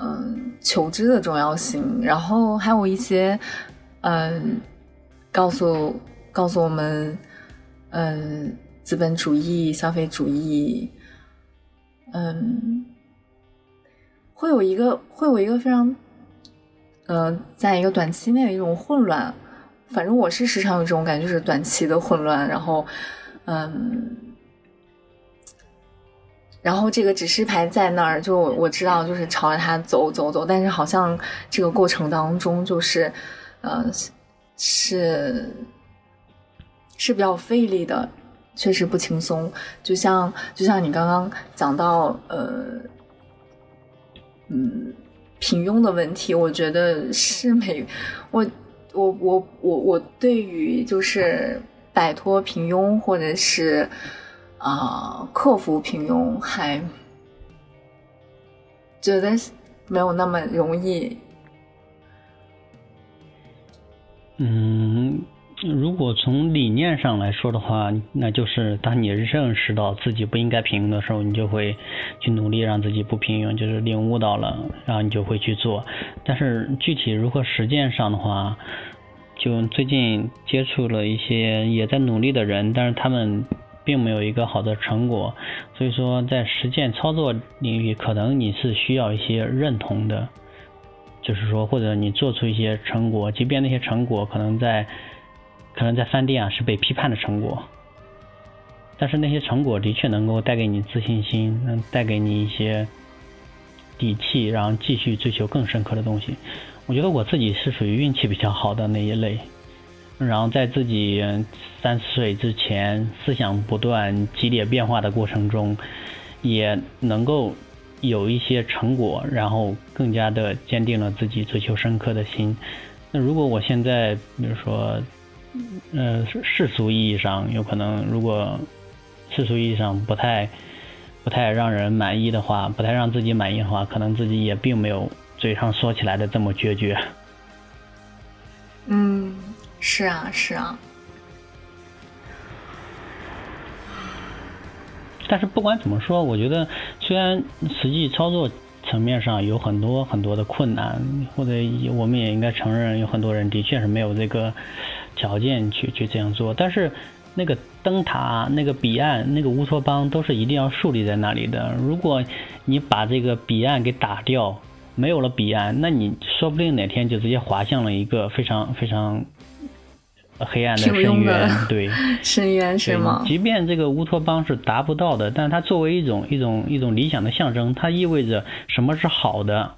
嗯求知的重要性，然后还有一些嗯告诉告诉我们嗯资本主义消费主义嗯会有一个会有一个非常。呃，在一个短期内的一种混乱。反正我是时常有这种感觉，就是短期的混乱，然后，嗯，然后这个指示牌在那儿，就我知道，就是朝着它走走走，但是好像这个过程当中，就是，呃，是是比较费力的，确实不轻松。就像就像你刚刚讲到，呃，嗯，平庸的问题，我觉得是每我。我我我我对于就是摆脱平庸或者是啊克服平庸还觉得没有那么容易。嗯，如果从理念上来说的话，那就是当你认识到自己不应该平庸的时候，你就会去努力让自己不平庸，就是领悟到了，然后你就会去做。但是具体如何实践上的话，就最近接触了一些也在努力的人，但是他们并没有一个好的成果，所以说在实践操作领域，可能你是需要一些认同的，就是说或者你做出一些成果，即便那些成果可能在可能在饭店啊是被批判的成果，但是那些成果的确能够带给你自信心，能带给你一些底气，然后继续追求更深刻的东西。我觉得我自己是属于运气比较好的那一类，然后在自己三十岁之前思想不断激烈变化的过程中，也能够有一些成果，然后更加的坚定了自己追求深刻的心。那如果我现在，比如说，呃，世俗意义上有可能，如果世俗意义上不太不太让人满意的话，不太让自己满意的话，可能自己也并没有。嘴上说起来的这么决绝，嗯，是啊，是啊。但是不管怎么说，我觉得虽然实际操作层面上有很多很多的困难，或者我们也应该承认，有很多人的确是没有这个条件去去这样做。但是那个灯塔、那个彼岸、那个乌托邦都是一定要树立在那里的。如果你把这个彼岸给打掉，没有了彼岸，那你说不定哪天就直接滑向了一个非常非常黑暗的深渊。对，深渊是吗？即便这个乌托邦是达不到的，但它作为一种一种一种理想的象征，它意味着什么是好的，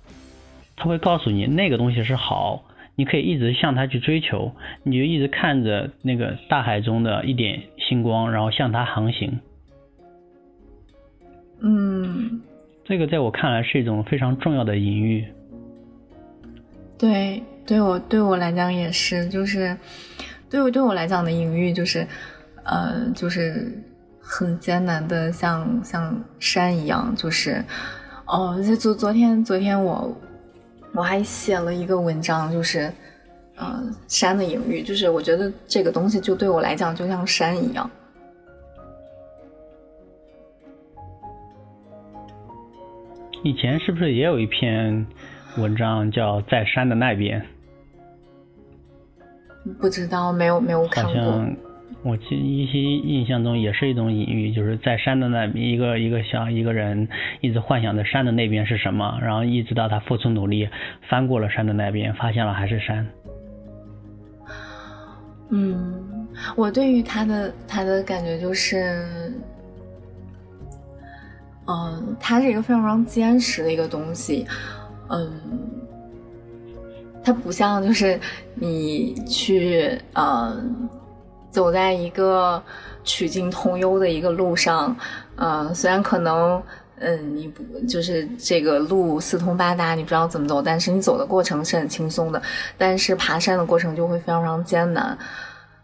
它会告诉你那个东西是好，你可以一直向它去追求，你就一直看着那个大海中的一点星光，然后向它航行。嗯。这个在我看来是一种非常重要的隐喻。对，对我对我来讲也是，就是对对我来讲的隐喻就是，呃，就是很艰难的，像像山一样，就是哦，就昨昨天昨天我我还写了一个文章，就是呃山的隐喻，就是我觉得这个东西就对我来讲就像山一样。以前是不是也有一篇文章叫《在山的那边》？不知道，没有没有看过。我记一些印象中也是一种隐喻，就是在山的那边，一个一个小一个人一直幻想着山的那边是什么，然后一直到他付出努力翻过了山的那边，发现了还是山。嗯，我对于他的他的感觉就是。嗯，他是一个非常非常坚实的一个东西，嗯，它不像就是你去呃走在一个曲径通幽的一个路上，嗯，虽然可能嗯你不就是这个路四通八达，你不知道怎么走，但是你走的过程是很轻松的，但是爬山的过程就会非常非常艰难，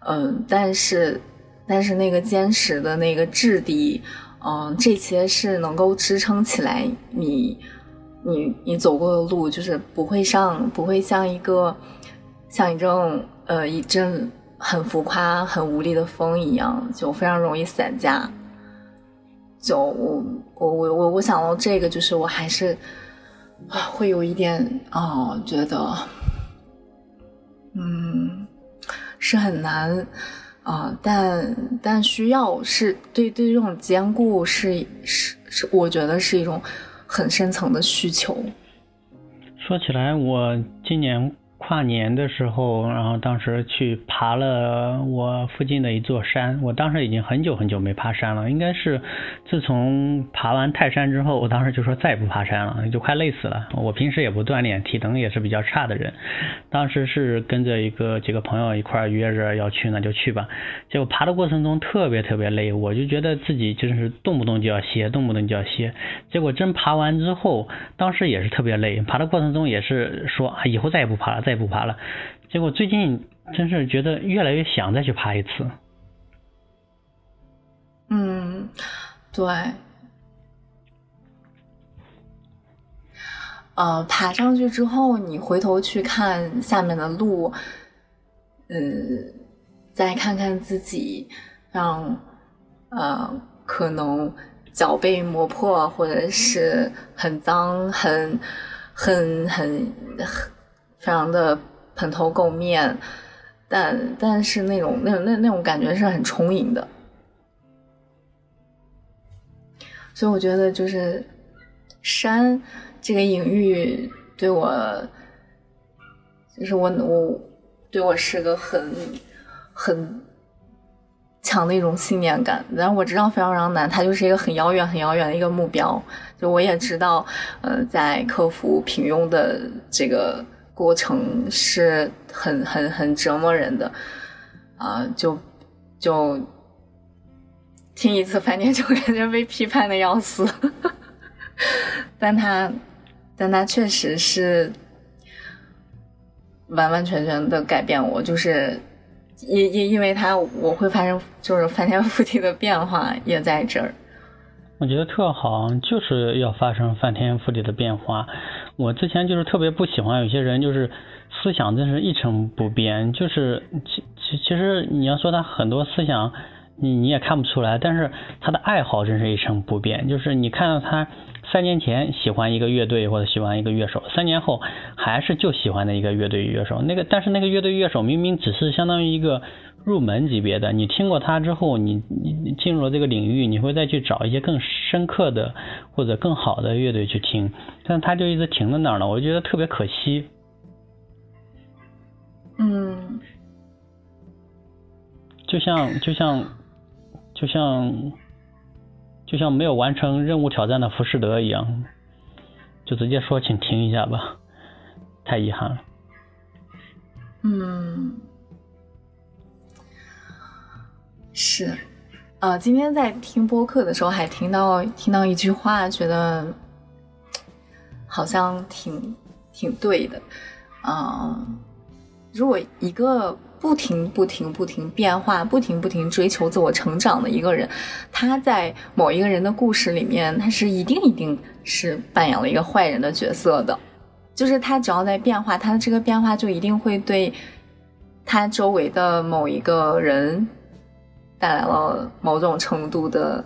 嗯，但是但是那个坚实的那个质地。嗯，这些是能够支撑起来你，你你走过的路，就是不会像不会像一个像一阵呃一阵很浮夸、很无力的风一样，就非常容易散架。就我我我我我想到这个，就是我还是啊会有一点啊觉得，嗯，是很难。啊，但但需要是对对这种兼顾是是是，我觉得是一种很深层的需求。说起来，我今年跨年的时候，然后当时去爬了我附近的一座山。我当时已经很久很久没爬山了，应该是自从爬完泰山之后，我当时就说再也不爬山了，就快累死了。我平时也不锻炼，体能也是比较差的人。当时是跟着一个几个朋友一块约着要去，那就去吧。结果爬的过程中特别特别累，我就觉得自己就是动不动就要歇，动不动就要歇。结果真爬完之后，当时也是特别累，爬的过程中也是说啊，以后再也不爬了，再不爬了。结果最近真是觉得越来越想再去爬一次。嗯，对。呃，爬上去之后，你回头去看下面的路，嗯，再看看自己，让呃可能脚被磨破，或者是很脏、很、很、很、非常的蓬头垢面，但但是那种那那那种感觉是很充盈的，所以我觉得就是山。这个隐喻对我，就是我我对我是个很很强的一种信念感。然后我知道非常非常难，它就是一个很遥远很遥远的一个目标。就我也知道，呃，在克服平庸的这个过程是很很很折磨人的。啊，就就听一次翻天就感觉被批判的要死，但他。但他确实是完完全全的改变我，就是因因因为他我会发生就是翻天覆地的变化也在这儿。我觉得特好，就是要发生翻天覆地的变化。我之前就是特别不喜欢有些人就是思想真是一成不变，就是其其其实你要说他很多思想你你也看不出来，但是他的爱好真是一成不变，就是你看到他。三年前喜欢一个乐队或者喜欢一个乐手，三年后还是就喜欢的一个乐队乐手。那个但是那个乐队乐手明明只是相当于一个入门级别的，你听过他之后，你你进入了这个领域，你会再去找一些更深刻的或者更好的乐队去听，但他就一直停在那儿了，我就觉得特别可惜。嗯，就像就像就像。就像就像没有完成任务挑战的浮士德一样，就直接说请停一下吧，太遗憾了。嗯，是，呃，今天在听播客的时候还听到听到一句话，觉得好像挺挺对的。啊，如果一个。不停不停不停变化，不停不停追求自我成长的一个人，他在某一个人的故事里面，他是一定一定是扮演了一个坏人的角色的。就是他只要在变化，他的这个变化就一定会对他周围的某一个人带来了某种程度的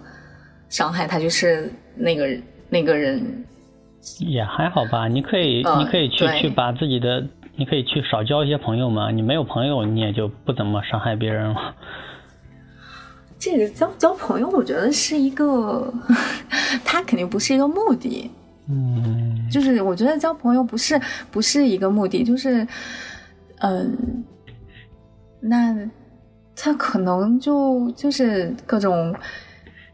伤害，他就是那个那个人。也还好吧，你可以你可以去去把自己的。你可以去少交一些朋友嘛，你没有朋友，你也就不怎么伤害别人了。这个交交朋友，我觉得是一个，他肯定不是一个目的。嗯，就是我觉得交朋友不是不是一个目的，就是，嗯，那他可能就就是各种，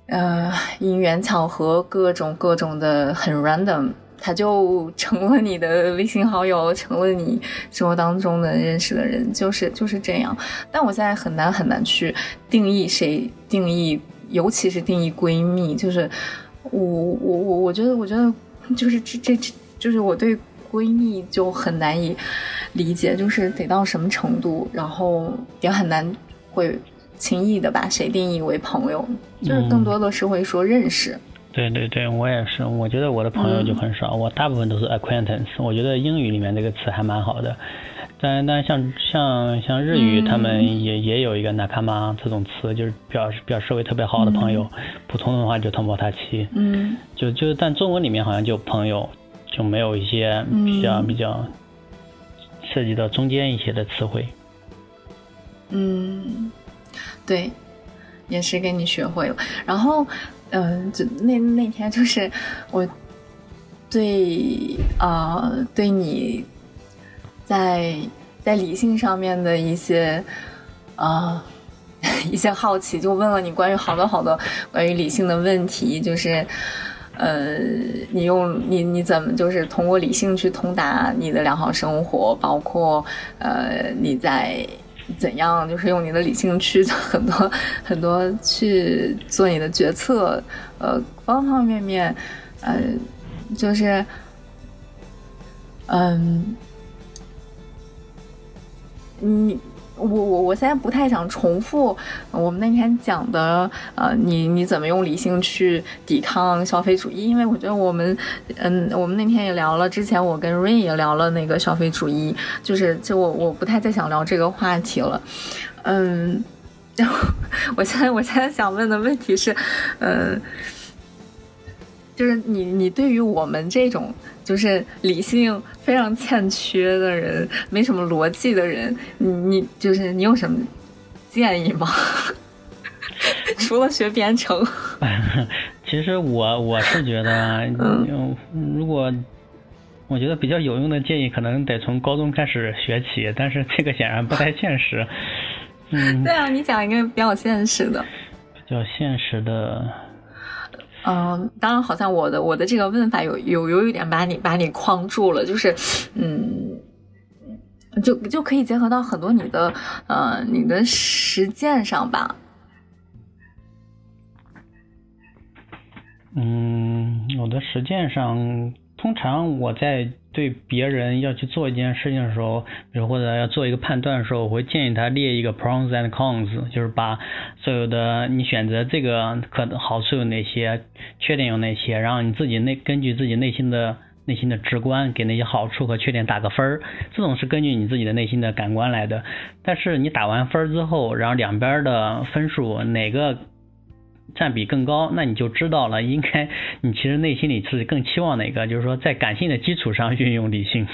呃，因缘巧合，各种各种的很 random。他就成了你的微信好友，成了你生活当中的认识的人，就是就是这样。但我现在很难很难去定义谁定义，尤其是定义闺蜜。就是我我我我觉得我觉得就是这这这就是我对闺蜜就很难以理解，就是得到什么程度，然后也很难会轻易的把谁定义为朋友，就是更多的是会说认识。对对对，我也是。我觉得我的朋友就很少，我大部分都是 acquaintance。我觉得英语里面这个词还蛮好的，但但像像像日语，他们也也有一个 nakama 这种词，就是表示表示为特别好的朋友。普通的话就 tomodachi。嗯。就就但中文里面好像就朋友就没有一些比较比较涉及到中间一些的词汇。嗯，对，也是跟你学会了，然后。嗯，就那那天就是我对啊，对你在在理性上面的一些啊 一些好奇，就问了你关于好多好多关于理性的问题，就是呃，你用你你怎么就是通过理性去通达你的良好生活，包括呃你在怎样就是用你的理性去很多 很多去做你的决策，呃，方方面面，呃，就是嗯。你我我我现在不太想重复我们那天讲的，呃，你你怎么用理性去抵抗消费主义？因为我觉得我们，嗯，我们那天也聊了，之前我跟 Rain 也聊了那个消费主义，就是就我我不太再想聊这个话题了，嗯，然 后我现在我现在想问的问题是，嗯。就是你，你对于我们这种就是理性非常欠缺的人，没什么逻辑的人，你你就是你有什么建议吗？除了学编程。其实我我是觉得，嗯，如果我觉得比较有用的建议，可能得从高中开始学起，但是这个显然不太现实。嗯，对啊，你讲一个比较现实的。比较现实的。嗯，当然，好像我的我的这个问法有有有一点把你把你框住了，就是，嗯，就就可以结合到很多你的呃你的实践上吧。嗯，我的实践上，通常我在。对别人要去做一件事情的时候，比如或者要做一个判断的时候，我会建议他列一个 pros and cons，就是把所有的你选择这个可能好处有哪些，缺点有哪些，然后你自己内根据自己内心的内心的直观给那些好处和缺点打个分儿，这种是根据你自己的内心的感官来的。但是你打完分之后，然后两边的分数哪个？占比更高，那你就知道了，应该你其实内心里是更期望哪个，就是说在感性的基础上运用理性。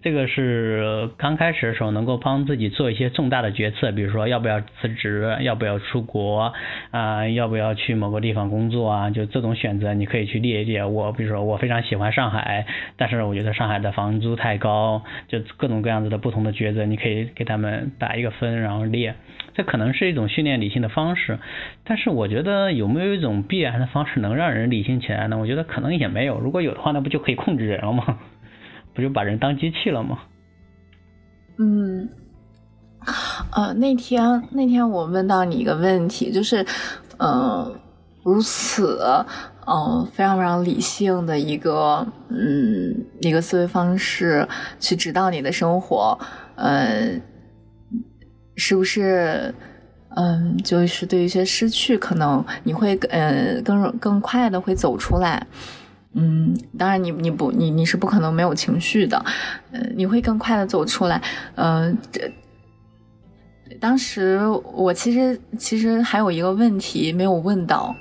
这个是刚开始的时候能够帮自己做一些重大的决策，比如说要不要辞职，要不要出国啊，要不要去某个地方工作啊，就这种选择你可以去列一列。我比如说我非常喜欢上海，但是我觉得上海的房租太高，就各种各样子的不同的抉择，你可以给他们打一个分，然后列。这可能是一种训练理性的方式，但是我觉得有没有一种必然的方式能让人理性起来呢？我觉得可能也没有。如果有的话，那不就可以控制人了吗？不就把人当机器了吗？嗯，呃，那天那天我问到你一个问题，就是，嗯，如此，嗯，非常非常理性的一个，嗯，一个思维方式去指导你的生活，嗯，是不是？嗯，就是对一些失去，可能你会，呃，更更快的会走出来。嗯，当然你你不你你是不可能没有情绪的，呃，你会更快的走出来。呃，这当时我其实其实还有一个问题没有问到，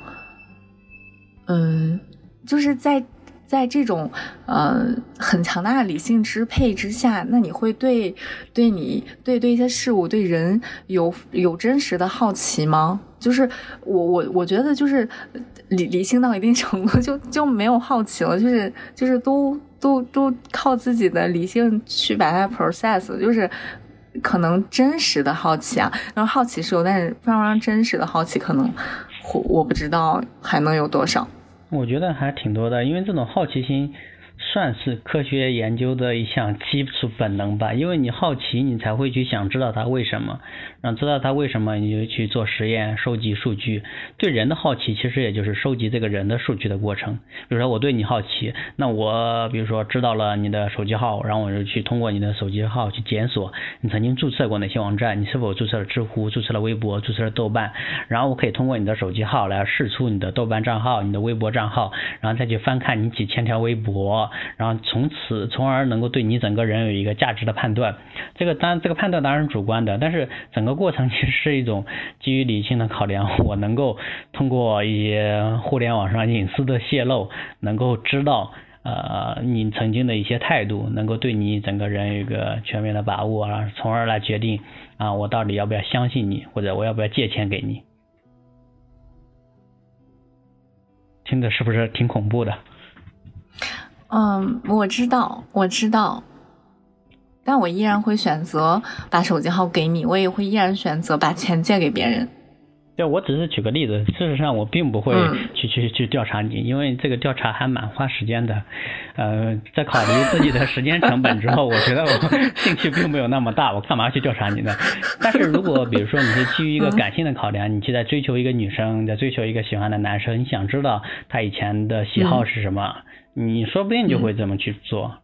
嗯，就是在在这种呃很强大的理性支配之下，那你会对对你对对一些事物对人有有真实的好奇吗？就是我我我觉得就是理理性到一定程度就就没有好奇了，就是就是都都都靠自己的理性去把它 process，就是可能真实的好奇啊，然后好奇是有，但是非常非常真实的好奇可能我我不知道还能有多少。我觉得还挺多的，因为这种好奇心。算是科学研究的一项基础本能吧，因为你好奇，你才会去想知道它为什么，然后知道它为什么，你就去做实验，收集数据。对人的好奇，其实也就是收集这个人的数据的过程。比如说，我对你好奇，那我比如说知道了你的手机号，然后我就去通过你的手机号去检索你曾经注册过哪些网站，你是否注册了知乎，注册了微博，注册了豆瓣，然后我可以通过你的手机号来试出你的豆瓣账号、你的微博账号，然后再去翻看你几千条微博。然后从此，从而能够对你整个人有一个价值的判断。这个当这个判断当然主观的，但是整个过程其实是一种基于理性的考量。我能够通过一些互联网上隐私的泄露，能够知道呃你曾经的一些态度，能够对你整个人有一个全面的把握，啊，从而来决定啊我到底要不要相信你，或者我要不要借钱给你。听着是不是挺恐怖的？嗯，我知道，我知道，但我依然会选择把手机号给你，我也会依然选择把钱借给别人。对，我只是举个例子。事实上，我并不会去去去调查你，因为这个调查还蛮花时间的。呃，在考虑自己的时间成本之后，我觉得我 兴趣并没有那么大，我干嘛去调查你呢？但是如果比如说你是基于一个感性的考量，你去在追求一个女生，在追求一个喜欢的男生，你想知道他以前的喜好是什么，你说不定就会这么去做。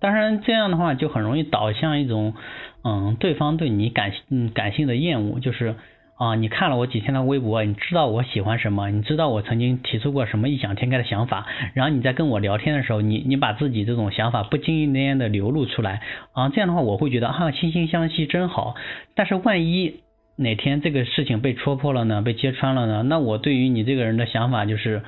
当然，这样的话就很容易导向一种。嗯，对方对你感嗯感性的厌恶，就是啊，你看了我几天的微博，你知道我喜欢什么，你知道我曾经提出过什么异想天开的想法，然后你在跟我聊天的时候，你你把自己这种想法不经意间的流露出来，啊，这样的话我会觉得啊，惺惺相惜真好。但是万一哪天这个事情被戳破了呢，被揭穿了呢，那我对于你这个人的想法就是。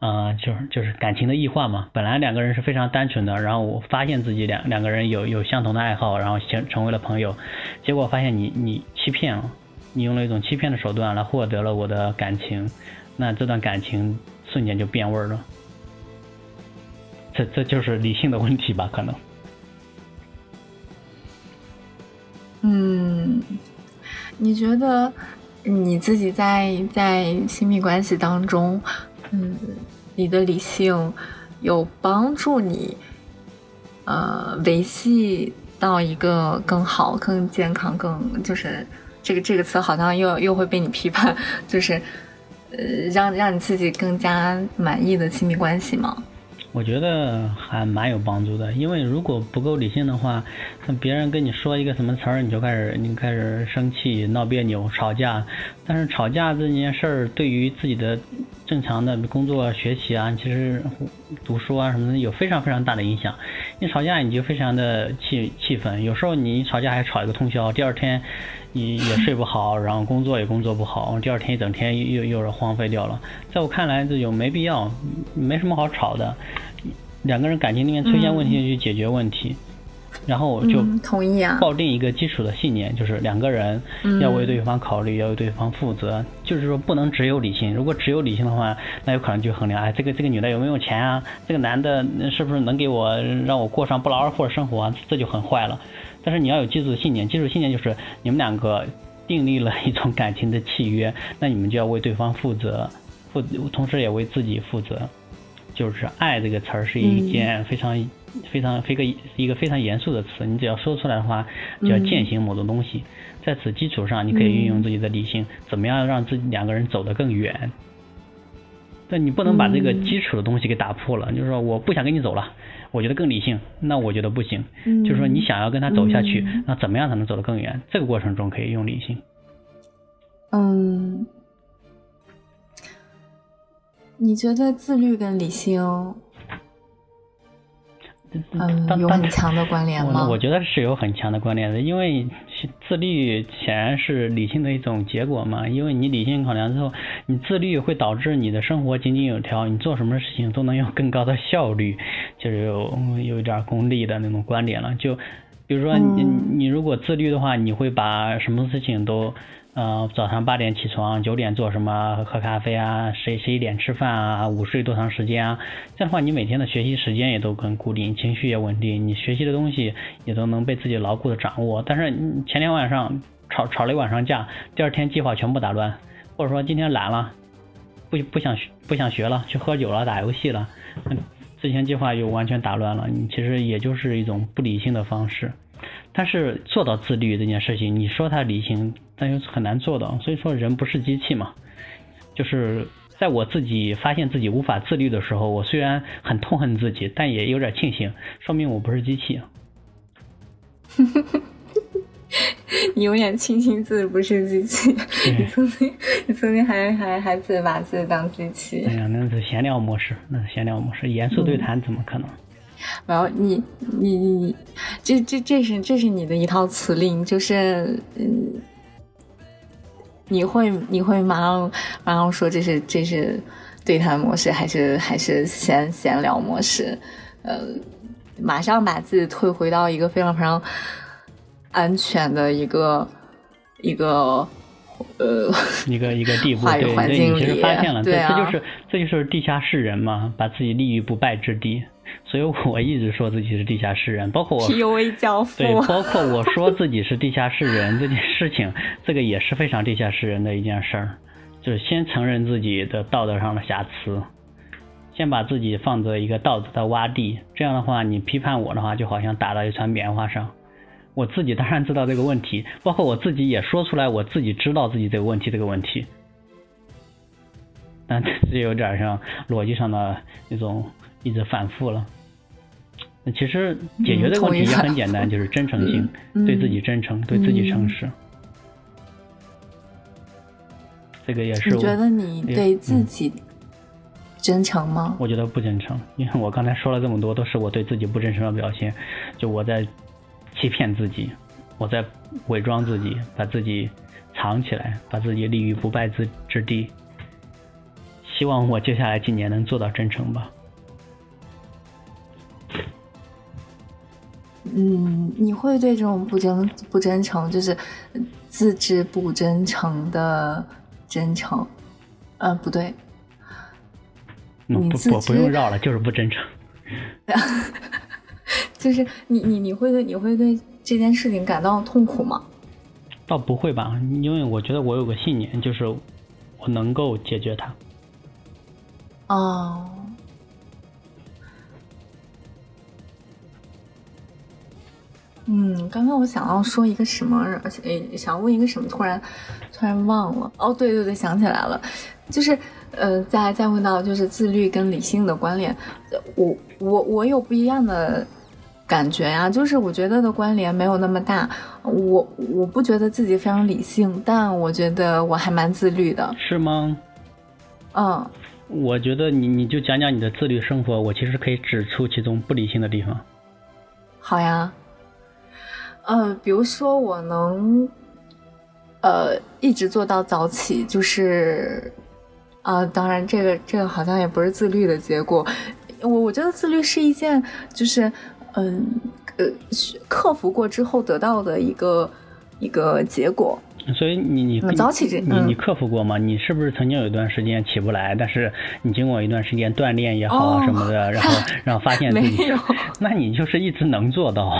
呃，就是就是感情的异化嘛。本来两个人是非常单纯的，然后我发现自己两两个人有有相同的爱好，然后成成为了朋友。结果发现你你欺骗了，你用了一种欺骗的手段来获得了我的感情，那这段感情瞬间就变味了。这这就是理性的问题吧？可能。嗯，你觉得你自己在在亲密关系当中？嗯，你的理性有帮助你，呃，维系到一个更好、更健康、更就是这个这个词好像又又会被你批判，就是呃，让让你自己更加满意的亲密关系吗？我觉得还蛮有帮助的，因为如果不够理性的话，像别人跟你说一个什么词儿，你就开始你开始生气、闹别扭、吵架。但是吵架这件事儿对于自己的正常的工作、学习啊，其实读书啊什么的有非常非常大的影响。你吵架你就非常的气气愤，有时候你吵架还吵一个通宵，第二天你也睡不好，然后工作也工作不好，第二天一整天又又是荒废掉了。在我看来，这就没必要，没什么好吵的。两个人感情里面出现问题就去解决问题，然后我就同意啊，抱定一个基础的信念，就是两个人要为对方考虑，要为对方负责，就是说不能只有理性。如果只有理性的话，那有可能就衡量，哎，这个这个女的有没有钱啊？这个男的是不是能给我让我过上不劳而获的生活啊？这就很坏了。但是你要有基础的信念，基础信念就是你们两个订立了一种感情的契约，那你们就要为对方负责，负同时也为自己负责。就是爱这个词儿是一件非常非常非个一个非常严肃的词，你只要说出来的话，就要践行某种东西。在此基础上，你可以运用自己的理性，怎么样让自己两个人走得更远？但你不能把这个基础的东西给打破了。就是说，我不想跟你走了，我觉得更理性，那我觉得不行。就是说，你想要跟他走下去，那怎么样才能走得更远？这个过程中可以用理性。嗯。你觉得自律跟理性，嗯，有很强的关联吗？我觉得是有很强的关联的，因为自律显然是理性的一种结果嘛。因为你理性考量之后，你自律会导致你的生活井井有条，你做什么事情都能有更高的效率，就是有有一点功利的那种观点了。就比如说你你如果自律的话，你会把什么事情都。呃，早上八点起床，九点做什么？喝咖啡啊，十十一点吃饭啊，午睡多长时间啊？这样的话，你每天的学习时间也都更固定，情绪也稳定，你学习的东西也都能被自己牢固的掌握。但是你前天晚上吵吵了一晚上架，第二天计划全部打乱，或者说今天懒了，不不想不想学了，去喝酒了，打游戏了，之前计划又完全打乱了。你其实也就是一种不理性的方式。但是做到自律这件事情，你说它理性，但又很难做到。所以说人不是机器嘛。就是在我自己发现自己无法自律的时候，我虽然很痛恨自己，但也有点庆幸，说明我不是机器。你 有点庆幸自己不是机器。你曾经，你曾经还还还自己把自己当机器。哎呀，那是闲聊模式，那是闲聊模式，严肃对谈怎么可能？然后你你你，这这这是这是你的一套词令，就是嗯，你会你会马上马上说这是这是对谈模式，还是还是闲闲聊模式？呃，马上把自己退回到一个非常非常安全的一个一个呃一个一个地步，话语对对，环境你其实里发现了，这对啊这就是这就是地下室人嘛，把自己立于不败之地。所以我一直说自己是地下室人，包括我 PUA 教父对，包括我说自己是地下室人这件事情，这个也是非常地下室人的一件事儿，就是先承认自己的道德上的瑕疵，先把自己放在一个道德的洼地，这样的话，你批判我的话，就好像打到一团棉花上。我自己当然知道这个问题，包括我自己也说出来，我自己知道自己这个问题这个问题，但这有点像逻辑上的那种一直反复了。那其实解决这个问题也很简单，就是真诚性，嗯对自己真诚，对自己诚嗯实。这个也是我你觉得你对自嗯己真诚吗？我觉得不真诚，因为我刚才说了这么多，都是我对自己不真诚的表现，就我在欺骗自己，我在伪装自己，把自己藏起来，把自己立于不败之之地。希望我接下来几年能做到真诚吧。嗯，你会对这种不真不真诚，就是自知不真诚的真诚，呃，不对，嗯，你自不不不用绕了，就是不真诚。就是你你你会对你会对这件事情感到痛苦吗？倒不会吧，因为我觉得我有个信念，就是我能够解决它。哦，嗯，刚刚我想要说一个什么，而且想问一个什么，突然突然忘了。哦，对对对，想起来了，就是呃，再再问到就是自律跟理性的关联，呃我我我有不一样的感觉呀、就是我觉得的关联没有那么大。我我不觉得自己非常理性，但我觉得我还蛮自律的。是吗？嗯，我觉得你你就讲讲你的自律生活，我其实可以指出其中不理性的地方。好呀。呃，比如说我能，呃，一直做到早起，就是，啊、当然这个这个好像也不是自律的结果。我我觉得自律是一件，就是，嗯，呃，是克服过之后得到的一个一个结果。所以你你嗯早起这嗯你你克服过吗？你是不是曾经有一段时间起不来，但是你经过一段时间锻炼也好什么的，然后 然后发现自己没有，那你就是一直能做到。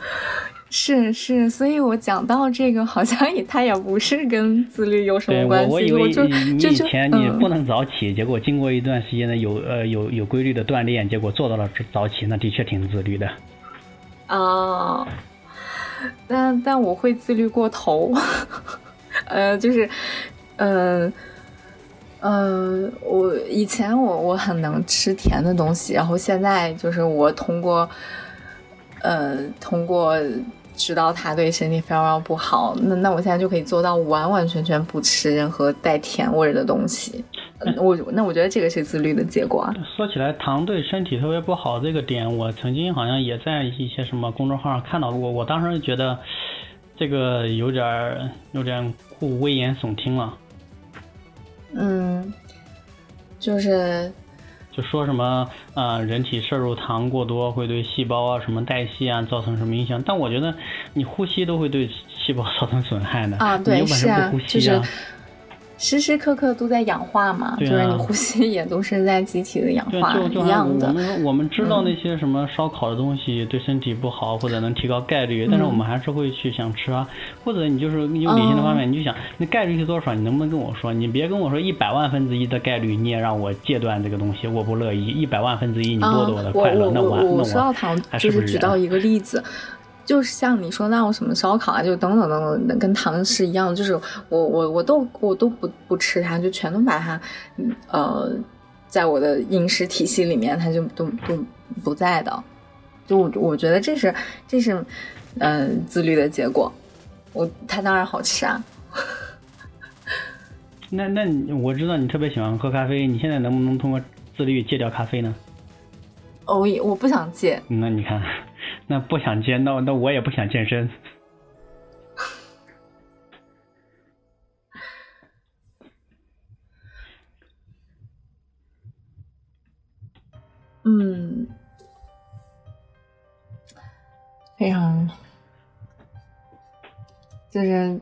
是是，所以我讲到这个，好像也他也不是跟自律有什么关系。我以为就你就就以前你嗯不能早起，结果经过一段时间的有呃有有规律的锻炼，结果做到了早起，那的确挺自律的。哦，但但我会自律过头，呃，就是，呃，呃，我以前我我很能吃甜的东西，然后现在就是我通过，呃，通过知道它对身体非常非常不好，那那我现在就可以做到完完全全不吃任何带甜味儿的东西。嗯我那我觉得这个是自律的结果啊。说起来，糖对身体特别不好这个点，我曾经好像也在一些什么公众号上看到过。我当时觉得这个有点儿有点过危言耸听了，嗯，就是就说什么呃人体摄入糖过多会对细胞啊什么代谢啊造成什么影响，但我觉得你呼吸都会对细胞 造成损害的。啊，你对，有本事不呼，吸就是啊？时时刻刻都在氧化嘛，对啊就是你呼吸也都是在集体的氧，化就就一样的。我们我们知道嗯那些什么烧烤的东西对身体不好，或者能提高概率，但是我们还是会去想吃啊。或者你就是用理性的方面，你就想那概率是多少？你能不能跟我说？你别跟我说一百万分之一的概率，你也让我戒断这个东西，我不乐意。一百万分之一，你剥夺我的快乐，我那我我说那到糖，还就是不是人？举到一个例子，就是像你说那种什么烧烤啊，就等等等等，跟糖是一样，就是我我我都我都不不吃它，就全都把它，嗯呃，在我的饮食体系里面，它就都都不在的。就我我觉得这是这是嗯、呃自律的结果。我它当然好吃啊，那那你我知道你特别喜欢喝咖啡，你现在能不能通过自律戒掉咖啡呢？我也我不想戒，那你看，那不想健，那那我也不想健身。嗯，非常，就是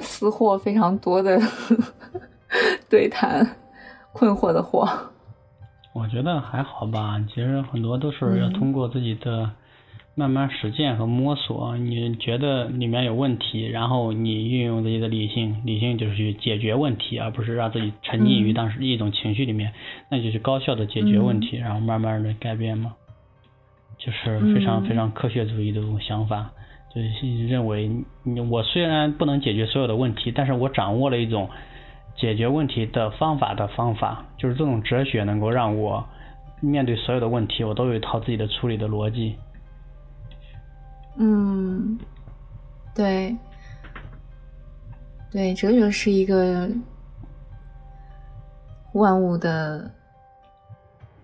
私货非常多的 对谈。困惑的惑。我觉得还好吧，其实很多都是要通过自己的慢慢实践和摸索。你觉得里面有问题，然后你运用自己的理性，理性就是去解决问题，而不是让自己沉溺于当时一种情绪里面，那就是高效的解决问题，然后慢慢的改变嘛。就是非常非常科学主义的这种想法，就是认为我虽然不能解决所有的问题，但是我掌握了一种。解决问题的方法的方法，就是这种哲学能够让我面对所有的问题，我都有一套自己的处理的逻辑。嗯，对，对，哲学是一个万物的。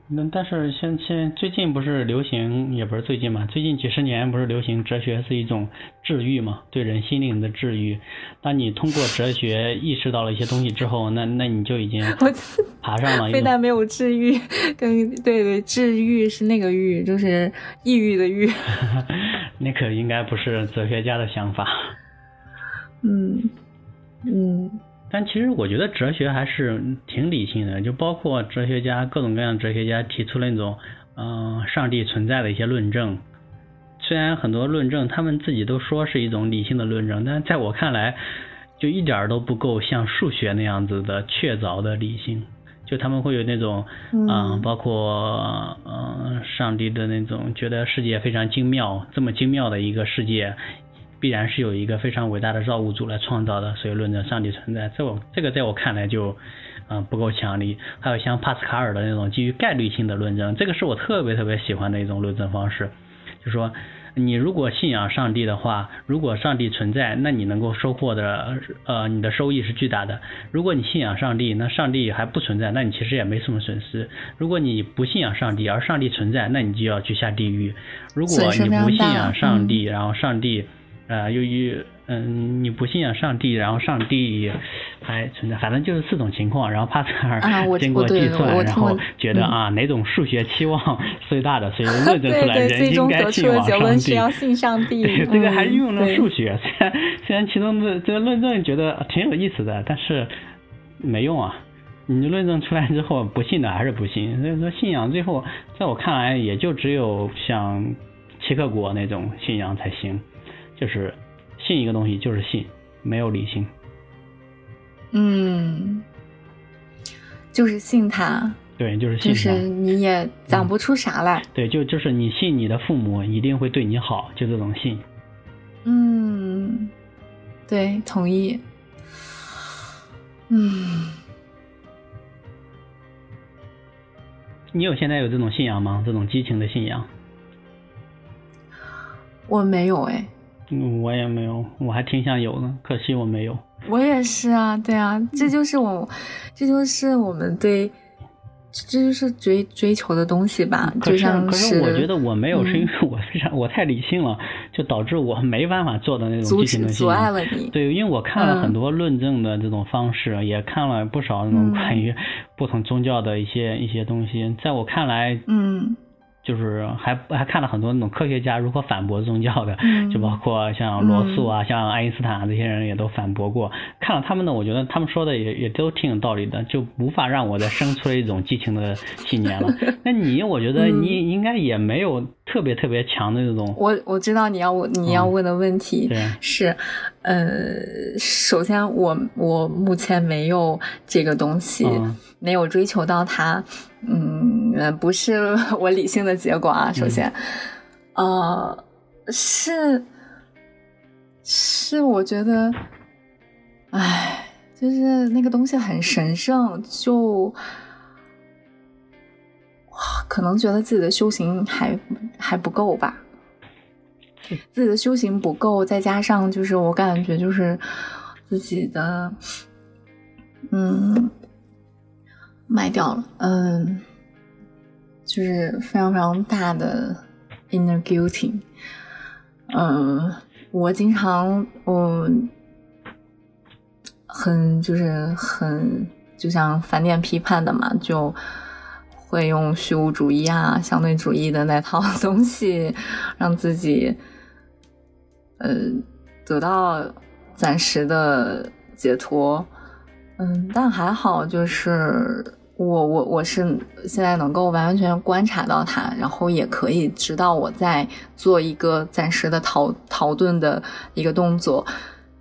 那但是现现最近不是流行，也不是最近嘛，最近几十年不是流行哲学是一种治愈嘛，对人心灵的治愈。当你通过哲学意识到了一些东西之后，那那你就已经爬上了。非但没有治愈，跟对对，治愈是那个愈，就是抑郁的郁。那可应该不是哲学家的想法。嗯嗯。但其实我觉得哲学还是挺理性的，就包括哲学家各种各样哲学家提出那种嗯上帝存在的一些论证，虽然很多论证他们自己都说是一种理性的论证，但在我看来就一点都不够像数学那样子的确凿的理性，就他们会有那种嗯包括嗯上帝的那种觉得世界非常精妙，这么精妙的一个世界。必然是有一个非常伟大的造物主来创造的，所以论证上帝存在。这我这个在我看来就，嗯不够强力。还有像帕斯卡尔的那种基于概率性的论证，这个是我特别特别喜欢的一种论证方式。就说你如果信仰上帝的话，如果上帝存在，那你能够收获的呃你的收益是巨大的。如果你信仰上帝，那上帝还不存在，那你其实也没什么损失。如果你不信仰上帝，而上帝存在，那你就要去下地狱。如果你不信仰上帝，然后上帝。呃，由于嗯你不信仰上帝，然后上帝还存在，反正就是四种情况。然后帕斯卡尔经过计算，然后觉得啊哪种数学期望 最大的，所以论证 出来人应该信上帝。对，这个还运用了数学，虽然虽然其中的这个论证觉得挺有意思的，但是没用啊。你论证出来之后，不信的还是不信。所以说信仰最后在我看来，也就只有像齐克果那种信仰才行。就是信一个东西就是信，没有理性。嗯，就是信他。对，就是信。就是你也讲不出啥来。对，就就是你信你的父母一定会对你好，就这种信。嗯，对，同意。嗯，你有现在有这种信仰吗？这种激情的信仰？我没有哎。嗯，我也没有，我还挺想有的，可惜我没有。我也是啊，对啊，这就是我，这就是我们对，这就是追追求的东西吧。可是，可是我觉得我没有，是因为我非常我太理性了，就导致我没办法做的那种激情的阻碍了你。对，因为我看了很多论证的这种方式，也看了不少那种关于不同宗教的一些一些东西，在我看来，嗯。就是还还看了很多那种科学家如何反驳宗教的，就包括像罗素啊，像爱因斯坦啊这些人也都反驳过。看了他们的，我觉得他们说的也也都挺有道理的，就无法让我再生出一种激情的信念了。那你，我觉得你应该也没有特别特别强的那种。我我知道你要问你要问的问题是，呃，首先我我目前没有这个东西，没有追求到它。嗯，不是 我理性的结果啊。首先，呃，是是，我觉得，哎，就是那个东西很神圣，就可能觉得自己的修行还还不够吧。自己的修行不够，再加上就是我感觉就是自己的，嗯。卖掉了，嗯，就是非常非常大的 inner guilty，嗯，我经常我很就是很就像反点批判的嘛，就会用虚无主义啊、相对主义的那套东西，让自己呃得到暂时的解脱。嗯，但还好，就是我我我是现在能够完完全全观察到它，然后也可以知道我在做一个暂时的逃逃遁的一个动作。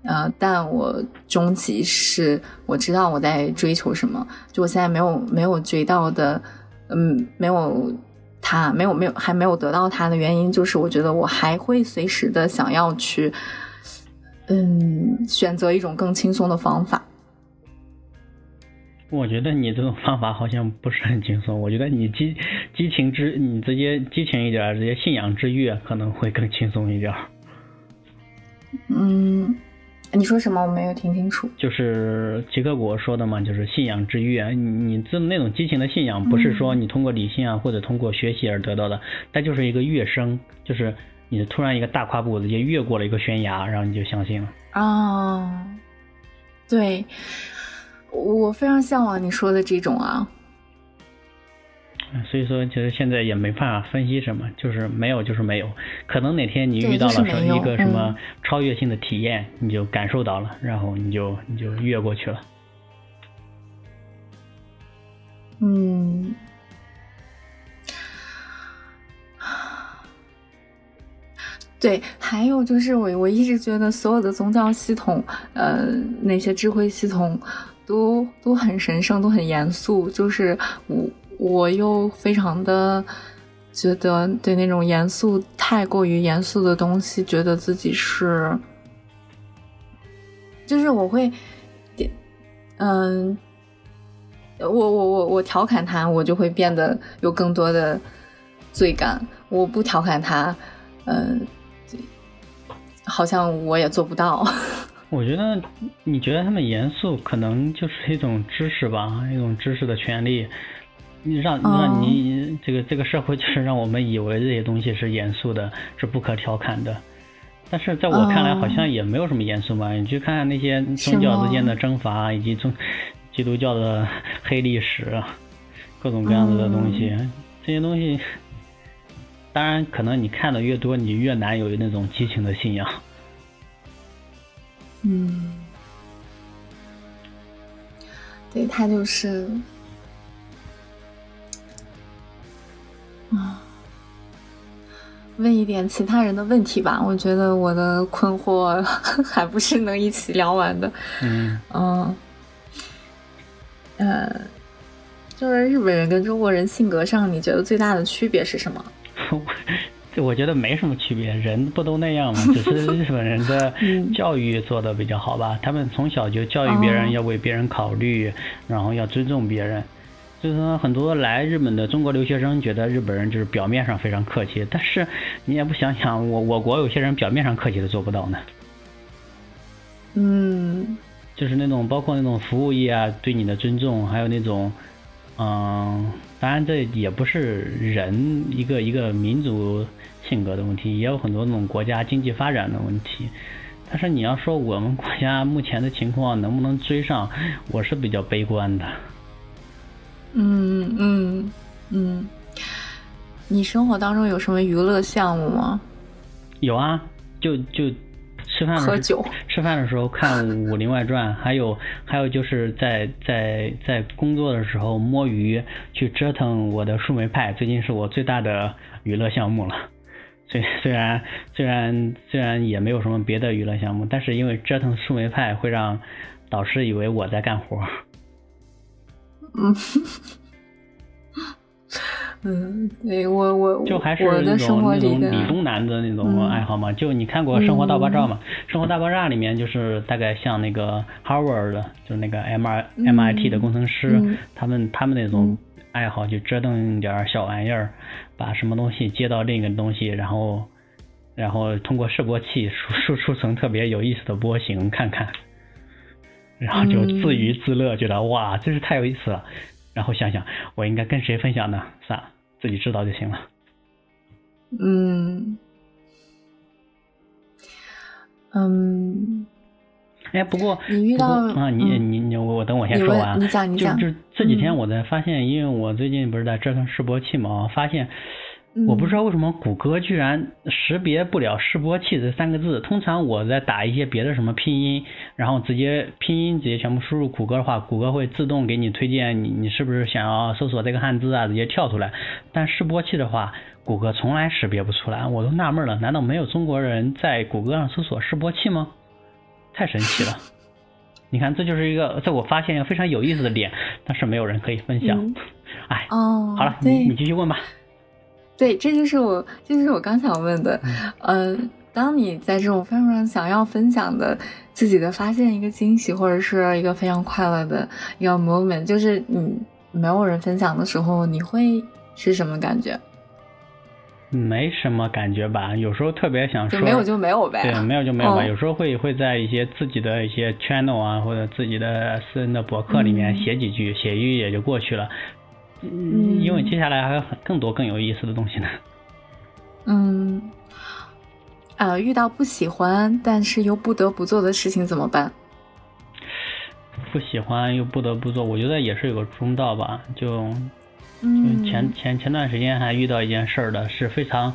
呃，但我终极是我知道我在追求什么，就我现在没有没有追到的，嗯，没有他，没有没有还没有得到他的原因，就是我觉得我还会随时的想要去，嗯，选择一种更轻松的方法。我觉得你这种方法好像不是很轻松，我觉得你激激情之，你直接激情一点，直接信仰之跃可能会更轻松一点。嗯。你说什么？我没有听清楚。就是吉克果说的嘛，就是信仰之跃。你你这那种激情的信仰，不是说你通过理性啊或者通过学习而得到的，它就是一个跃升，就是你突然一个大跨步，直接越过了一个悬崖，然后你就相信了。哦，对，我非常向往你说的这种啊。所以说，其实现在也没办法分析什么，就是没有就是没有，可能哪天你遇到了一个什么超越性的体验，你就感受到了，然后你就你就越过去了。嗯，对，还有就是我我一直觉得所有的宗教系统，呃，那些智慧系统都都很神圣，都很严肃，就是我。我又非常的觉得对那种严肃、太过于严肃的东西，觉得自己是，就是我会，嗯，我我我我调侃他，我就会变得有更多的罪感；我不调侃他，嗯，好像我也做不到。我觉得，你觉得他们严肃，可能就是一种知识吧，一种知识的权利。你让让你这个这个社会就是让我们以为这些东西是严肃的，是不可调侃的。但是在我看来，好像也没有什么严肃嘛。你去看看那些宗教之间的征伐，以及宗基督教的黑历史，各种各样子的东西，这些东西，当然可能你看的越多，你越难有那种激情的信仰。嗯，对他就是。啊，问一点其他人的问题吧。我觉得我的困惑 还不是能一起聊完的。嗯嗯，呃，就是日本人跟中国人性格上，你觉得最大的区别是什么？我觉得没什么区别，人不都那样吗？只是日本人的教育做的比较好吧。他们从小就教育别人要为别人考虑，然后要尊重别人。就是说，很多来日本的中国留学生觉得日本人就是表面上非常客气，但是你也不想想，我我国有些人表面上客气都做不到呢。嗯，就是那种包括那种服务业啊，对你的尊重，还有那种，嗯，当然这也不是人一个一个民族性格的问题，也有很多那种国家经济发展的问题。但是你要说我们国家目前的情况能不能追上，我是比较悲观的。嗯嗯嗯，你生活当中有什么娱乐项目吗？有啊，就就吃饭喝酒，吃饭的时候看《武林外传》，还有还有就是在在在工作的时候摸鱼，去折腾我的树莓派，最近是我最大的娱乐项目了。虽虽然虽然虽然也没有什么别的娱乐项目，但是因为折腾树莓派会让导师以为我在干活。嗯，嗯，对我我就还是那种那种理工男的那种爱好嘛。就你看过《生活大爆炸》嘛？《生活大爆炸》里面就是大概像那个 Harvard 的，就是那个 M I M I T 的工程师，他们他们那种爱好就折腾点小玩意儿，把什么东西接到另一个东西，然后然后通过示波器输输出成特别有意思的波形，看看。然后就自娱自乐，觉得哇，真是太有意思了。然后想想，我应该跟谁分享呢？算了，自己知道就行了。嗯嗯。哎，不过你遇到啊，你你你，我我等我先说完。你讲你讲。就就这几天我在发现，因为我最近不是在折腾示波器嘛，发现我不知道为什么谷歌居然识别不了示波器这三个字。通常我在打一些别的什么拼音，然后直接拼音直接全部输入谷歌的话，谷歌会自动给你推荐你你是不是想要搜索这个汉字啊，直接跳出来。但示波器的话，谷歌从来识别不出来，我都纳闷了，难道没有中国人在谷歌上搜索示波器吗？太神奇了！你看，这就是一个在我发现一个非常有意思的点，但是没有人可以分享。哎，哦，好了，你你继续问吧。对，这就是我，这就是我刚想问的。呃，当你在这种非常想要分享的自己的发现一个惊喜，或者是一个非常快乐的一个 moment，就是你没有人分享的时候，你会是什么感觉？没什么感觉吧，有时候特别想说，没有就没有呗。对，没有就没有吧。有时候会会在一些自己的一些 channel 啊，或者自己的私人的博客里面写几句，写一句也就过去了。嗯，因为接下来还有很更多更有意思的东西呢。嗯，呃，遇到不喜欢但是又不得不做的事情怎么办？不喜欢又不得不做，我觉得也是有个中道吧。就，就前前前段时间还遇到一件事儿的，是非常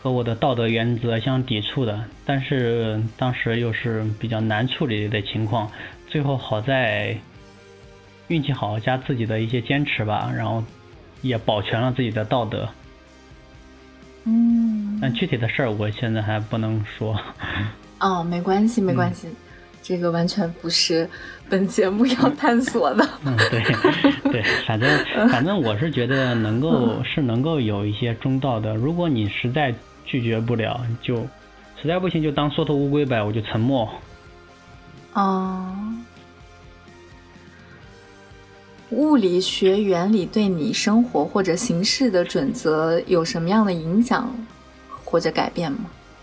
和我的道德原则相抵触的，但是当时又是比较难处理的情况，最后好在。运气好加自己的一些坚持吧，然后也保全了自己的道德。嗯，但具体的事儿我现在还不能说。哦，没关系，没关系，这个完全不是本节目要探索的。嗯，对，对，反正 反正我是觉得能够是能够有一些中道的。如果你实在拒绝不了，就实在不行就当缩头乌龟呗，我就沉默。哦。物理学原理对你生活或者行事的准则有什么样的影响或者改变吗？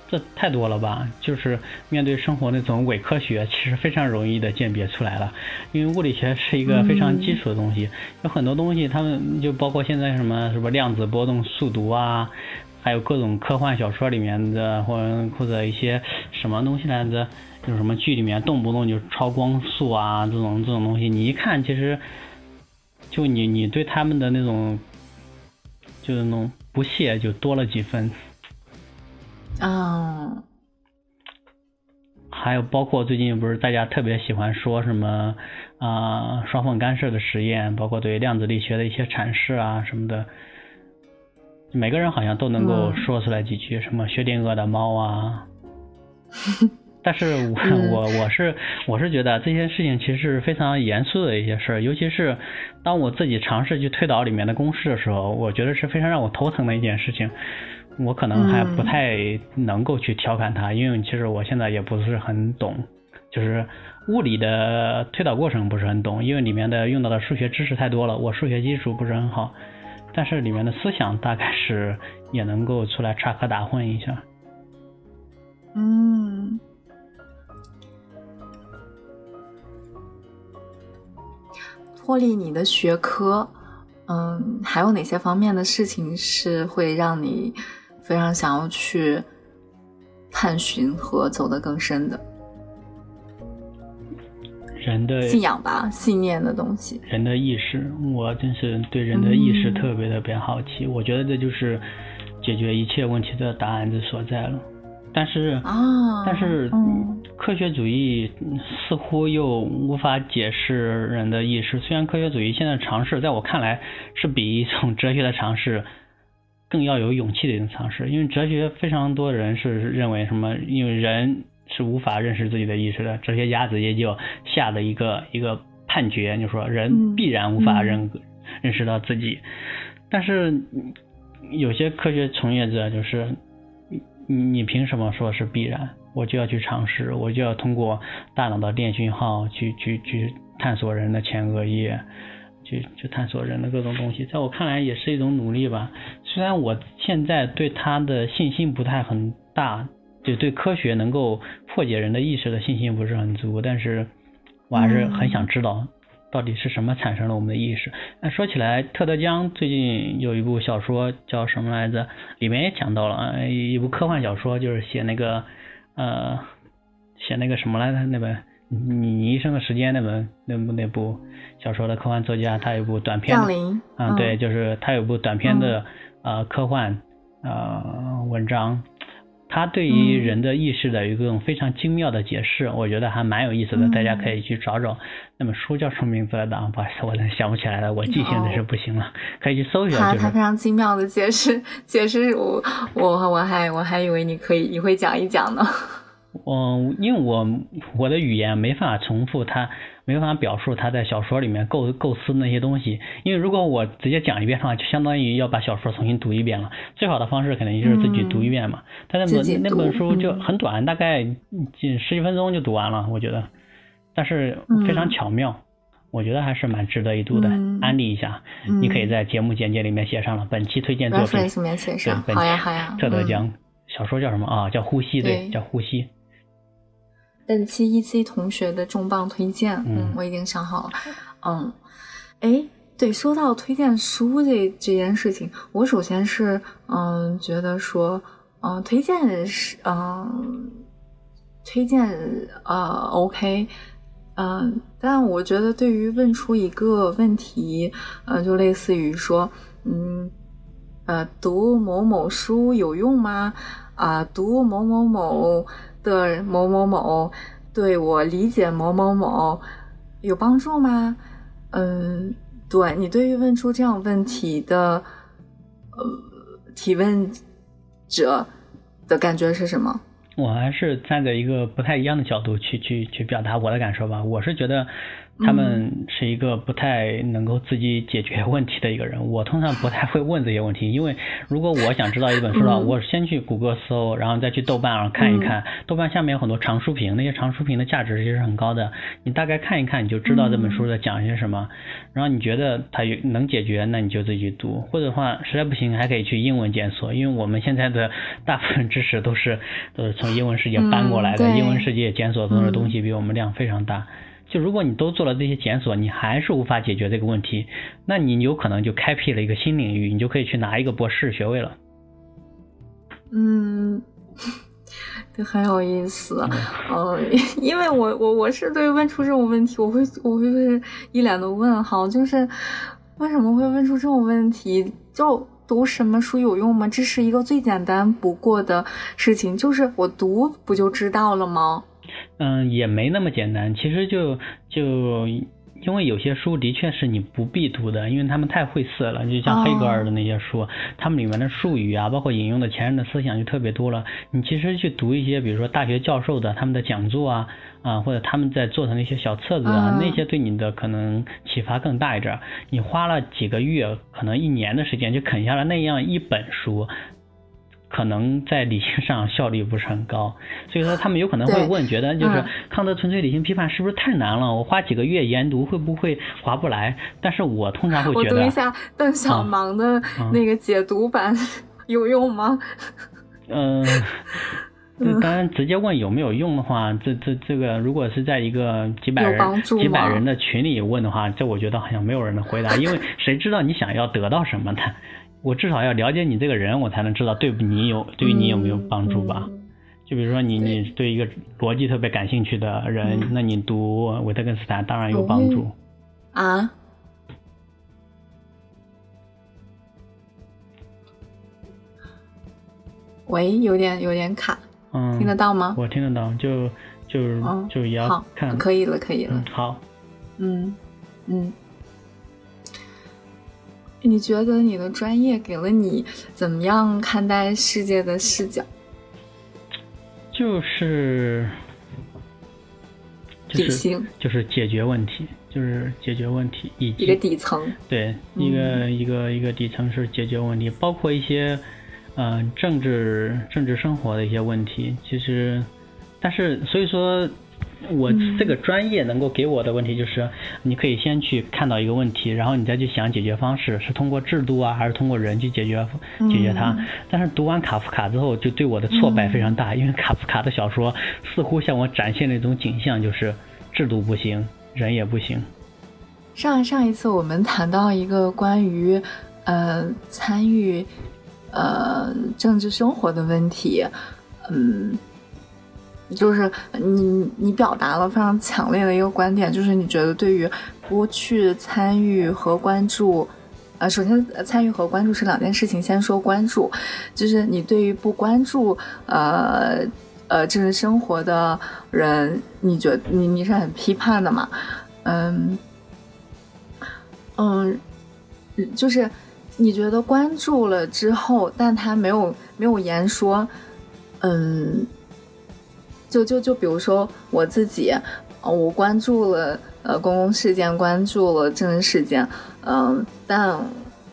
这太多了吧！就是面对生活那种伪科学，其实非常容易的鉴别出来了。因为物理学是一个非常基础的东西，有很多东西，他们就包括现在什么什么量子波动速读啊，还有各种科幻小说里面的，或者或者一些什么东西来着，就什么剧里面动不动就超光速啊，这种这种东西，你一看其实。就你，你对他们的那种，就是那种不屑，就多了几分。啊。还有包括最近不是大家特别喜欢说什么啊双缝干涉的实验，包括对量子力学的一些阐释啊什么的，每个人好像都能够说出来几句，什么薛定谔的猫啊。但是我 我我是我是觉得这些事情其实是非常严肃的一些事儿，尤其是当我自己尝试去推导里面的公式的时候，我觉得是非常让我头疼的一件事情。我可能还不太能够去调侃它，因为其实我现在也不是很懂，就是物理的推导过程不是很懂，因为里面的用到的数学知识太多了，我数学基础不是很好。但是里面的思想大概是也能够出来插科打诨一下。嗯。脱离你的学科，嗯，还有哪些方面的事情是会让你非常想要去探寻和走得更深的？人的信仰吧，信念的东西。人的意识，我真是对人的意识特别特别好奇。我觉得这就是解决一切问题的答案之所在了。但是，但是，科学主义似乎又无法解释人的意识。虽然科学主义现在尝试，在我看来是比一种哲学的尝试更要有勇气的一种尝试。因为哲学非常多人是认为什么，因为人是无法认识自己的意识的。哲学家直接就下的一个一个判决，就说人必然无法认认识到自己。但是有些科学从业者就是。你你凭什么说是必然？我就要去尝试，我就要通过大脑的电讯号去去去探索人的前额叶，去去探索人的各种东西。在我看来，也是一种努力吧。虽然我现在对他的信心不太很大，就对科学能够破解人的意识的信心不是很足，但是我还是很想知道。到底是什么产生了我们的意识？那说起来，特德·江最近有一部小说叫什么来着？里面也讲到了，一部科幻小说，就是写那个呃，写那个什么来着？那本《你你一生的时间》那本那部那部小说的科幻作家，他有部短片，降临。嗯，对，就是他有部短片的呃科幻呃文章。他对于人的意识的一种非常精妙的解释，我觉得还蛮有意思的，大家可以去找找。那本书叫什么名字来着？不好意思，我想不起来了，我记性真是不行了，可以去搜一下。他他非常精妙的解释，解释我我我还我还以为你可以你会讲一讲呢。嗯，因为我我的语言没法重复他。没办法表述他在小说里面构构思那些东西，因为如果我直接讲一遍的话，就相当于要把小说重新读一遍了。最好的方式肯定就是自己读一遍嘛。他那本那本书就很短，大概仅十几分钟就读完了，我觉得，但是非常巧妙，我觉得还是蛮值得一读的。安利一下，你可以在节目简介里面写上了本期推荐作品，对，好呀好呀。特德江小说叫什么啊？叫呼吸，对，叫呼吸。本期 E C 同学的重磅推荐，嗯，我已经想好了，嗯，哎，对，说到推荐书这这件事情，我首先是嗯觉得说，嗯，推荐是嗯推荐呃 OK，嗯，但我觉得对于问出一个问题，呃，就类似于说，嗯，呃，读某某书有用吗？啊，读某某某。的某某某对我理解某某某有帮助吗？嗯，对你对于问出这样问题的呃提问者的感觉是什么？我还是站在一个不太一样的角度去去去表达我的感受吧。我是觉得。他们是一个不太能够自己解决问题的一个人。我通常不太会问这些问题，因为如果我想知道一本书的话，我先去谷歌搜，然后再去豆瓣上看一看。豆瓣下面有很多长书评，那些长书评的价值其实很高的。你大概看一看，你就知道这本书在讲些什么。然后你觉得它有能解决，那你就自己去读。或者话实在不行，还可以去英文检索，因为我们现在的大部分知识都是都是从英文世界搬过来的。英文世界检索中的东西比我们量非常大。就如果你都做了这些检索，你还是无法解决这个问题，那你有可能就开辟了一个新领域，你就可以去拿一个博士学位了。嗯，这很有意思。呃，因为我我我是对问出这种问题，我会我会是一脸的问号，就是为什么会问出这种问题？就读什么书有用吗？这是一个最简单不过的事情，就是我读不就知道了吗？嗯，也没那么简单。其实就就因为有些书的确是你不必读的，因为他们太晦涩了。就像黑格尔的那些书，他们里面的术语啊，包括引用的前人的思想就特别多了。你其实去读一些，比如说大学教授的他们的讲座啊啊，或者他们在做的那些小册子啊，那些对你的可能启发更大一点。你花了几个月，可能一年的时间就啃下了那样一本书。可能在理性上效率不是很高，所以说他们有可能会问，觉得就是康德纯粹理性批判是不是太难了？我花几个月研读会不会划不来？但是我通常会觉得，我读一下邓小芒的那个解读版有用吗？嗯，当然直接问有没有用的话，这这这个如果是在一个几百人几百人的群里问的话，这我觉得好像没有人能回答，因为谁知道你想要得到什么呢？我至少要了解你这个人，我才能知道对你有对于你有没有帮助吧。就比如说你你对一个逻辑特别感兴趣的人，那你读维特根斯坦当然有帮助。啊？喂，有点有点卡，嗯，听得到吗？我听得到，就就就也要看，可以了，可以了。好，嗯嗯。你觉得你的专业给了你怎么样看待世界的视角？就是就是，就是解决问题，就是解决问题，以及一个底层，对，一个一个一个底层是解决问题，包括一些嗯政治政治生活的一些问题。其实，但是所以说。我这个专业能够给我的问题就是，你可以先去看到一个问题，然后你再去想解决方式，是通过制度啊，还是通过人去解决解决它。但是读完卡夫卡之后，就对我的挫败非常大，因为卡夫卡的小说似乎向我展现了一种景象，就是制度不行，人也不行。上上一次我们谈到一个关于呃参与呃政治生活的问题，嗯。就是你，你表达了非常强烈的一个观点，就是你觉得对于不去参与和关注呃，首先参与和关注是两件事情。先说关注，就是你对于不关注呃呃政治生活的人，你觉你你是很批判的嘛？嗯嗯，就是你觉得关注了之后，但他没有没有言说，嗯，就就就比如说我自己，我关注了。呃，公共事件关注了政治事件，嗯，但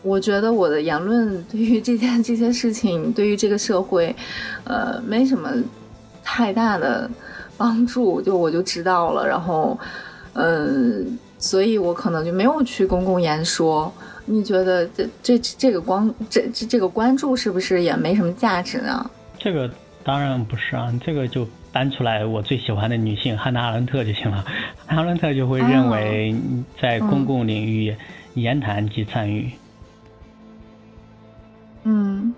我觉得我的言论对于这件这些事情，对于这个社会，呃，没什么太大的帮助，就我就知道了，然后，嗯，所以我可能就没有去公共言说。你觉得这这这个光这这这个关注是不是也没什么价值呢？这个当然不是啊，这个就。搬出来我最喜欢的女性汉娜·阿伦特就行了，阿伦特就会认为在公共领域言谈即参与。嗯，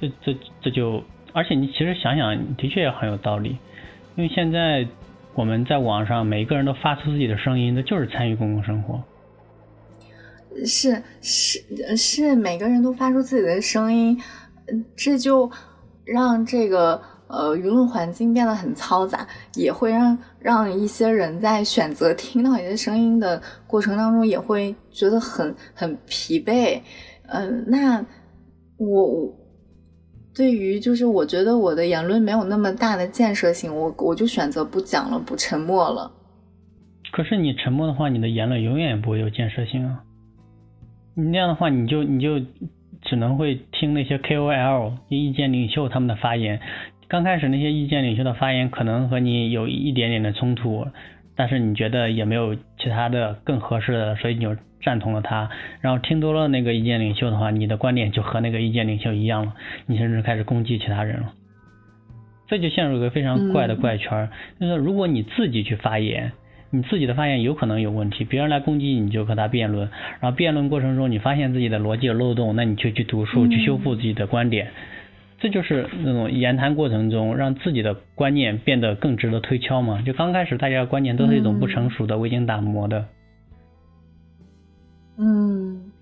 这这这就，而且你其实想想，的确也很有道理，因为现在我们在网上每一个人都发出自己的声音，那就是参与公共生活。是是是，每个人都发出自己的声音，这就让这个。呃，舆论环境变得很嘈杂，也会让让一些人在选择听到一些声音的过程当中，也会觉得很很疲惫。嗯，那我对于就是我觉得我的言论没有那么大的建设性，我我就选择不讲了，不沉默了。可是你沉默的话，你的言论永远也不会有建设性啊！你那样的话，你就你就只能会听那些 KOL 意见领袖他们的发言。刚开始那些意见领袖的发言可能和你有一点点的冲突，但是你觉得也没有其他的更合适的，所以你就赞同了他。然后听多了那个意见领袖的话，你的观点就和那个意见领袖一样了，你甚至开始攻击其他人了。这就陷入一个非常怪的怪圈，就是如果你自己去发言，你自己的发言有可能有问题，别人来攻击你就和他辩论，然后辩论过程中你发现自己的逻辑有漏洞，那你就去读书去修复自己的观点。这就是那种言谈过程中让自己的观念变得更值得推敲嘛？就刚开始大家的观念都是一种不成熟的、未经打磨的。嗯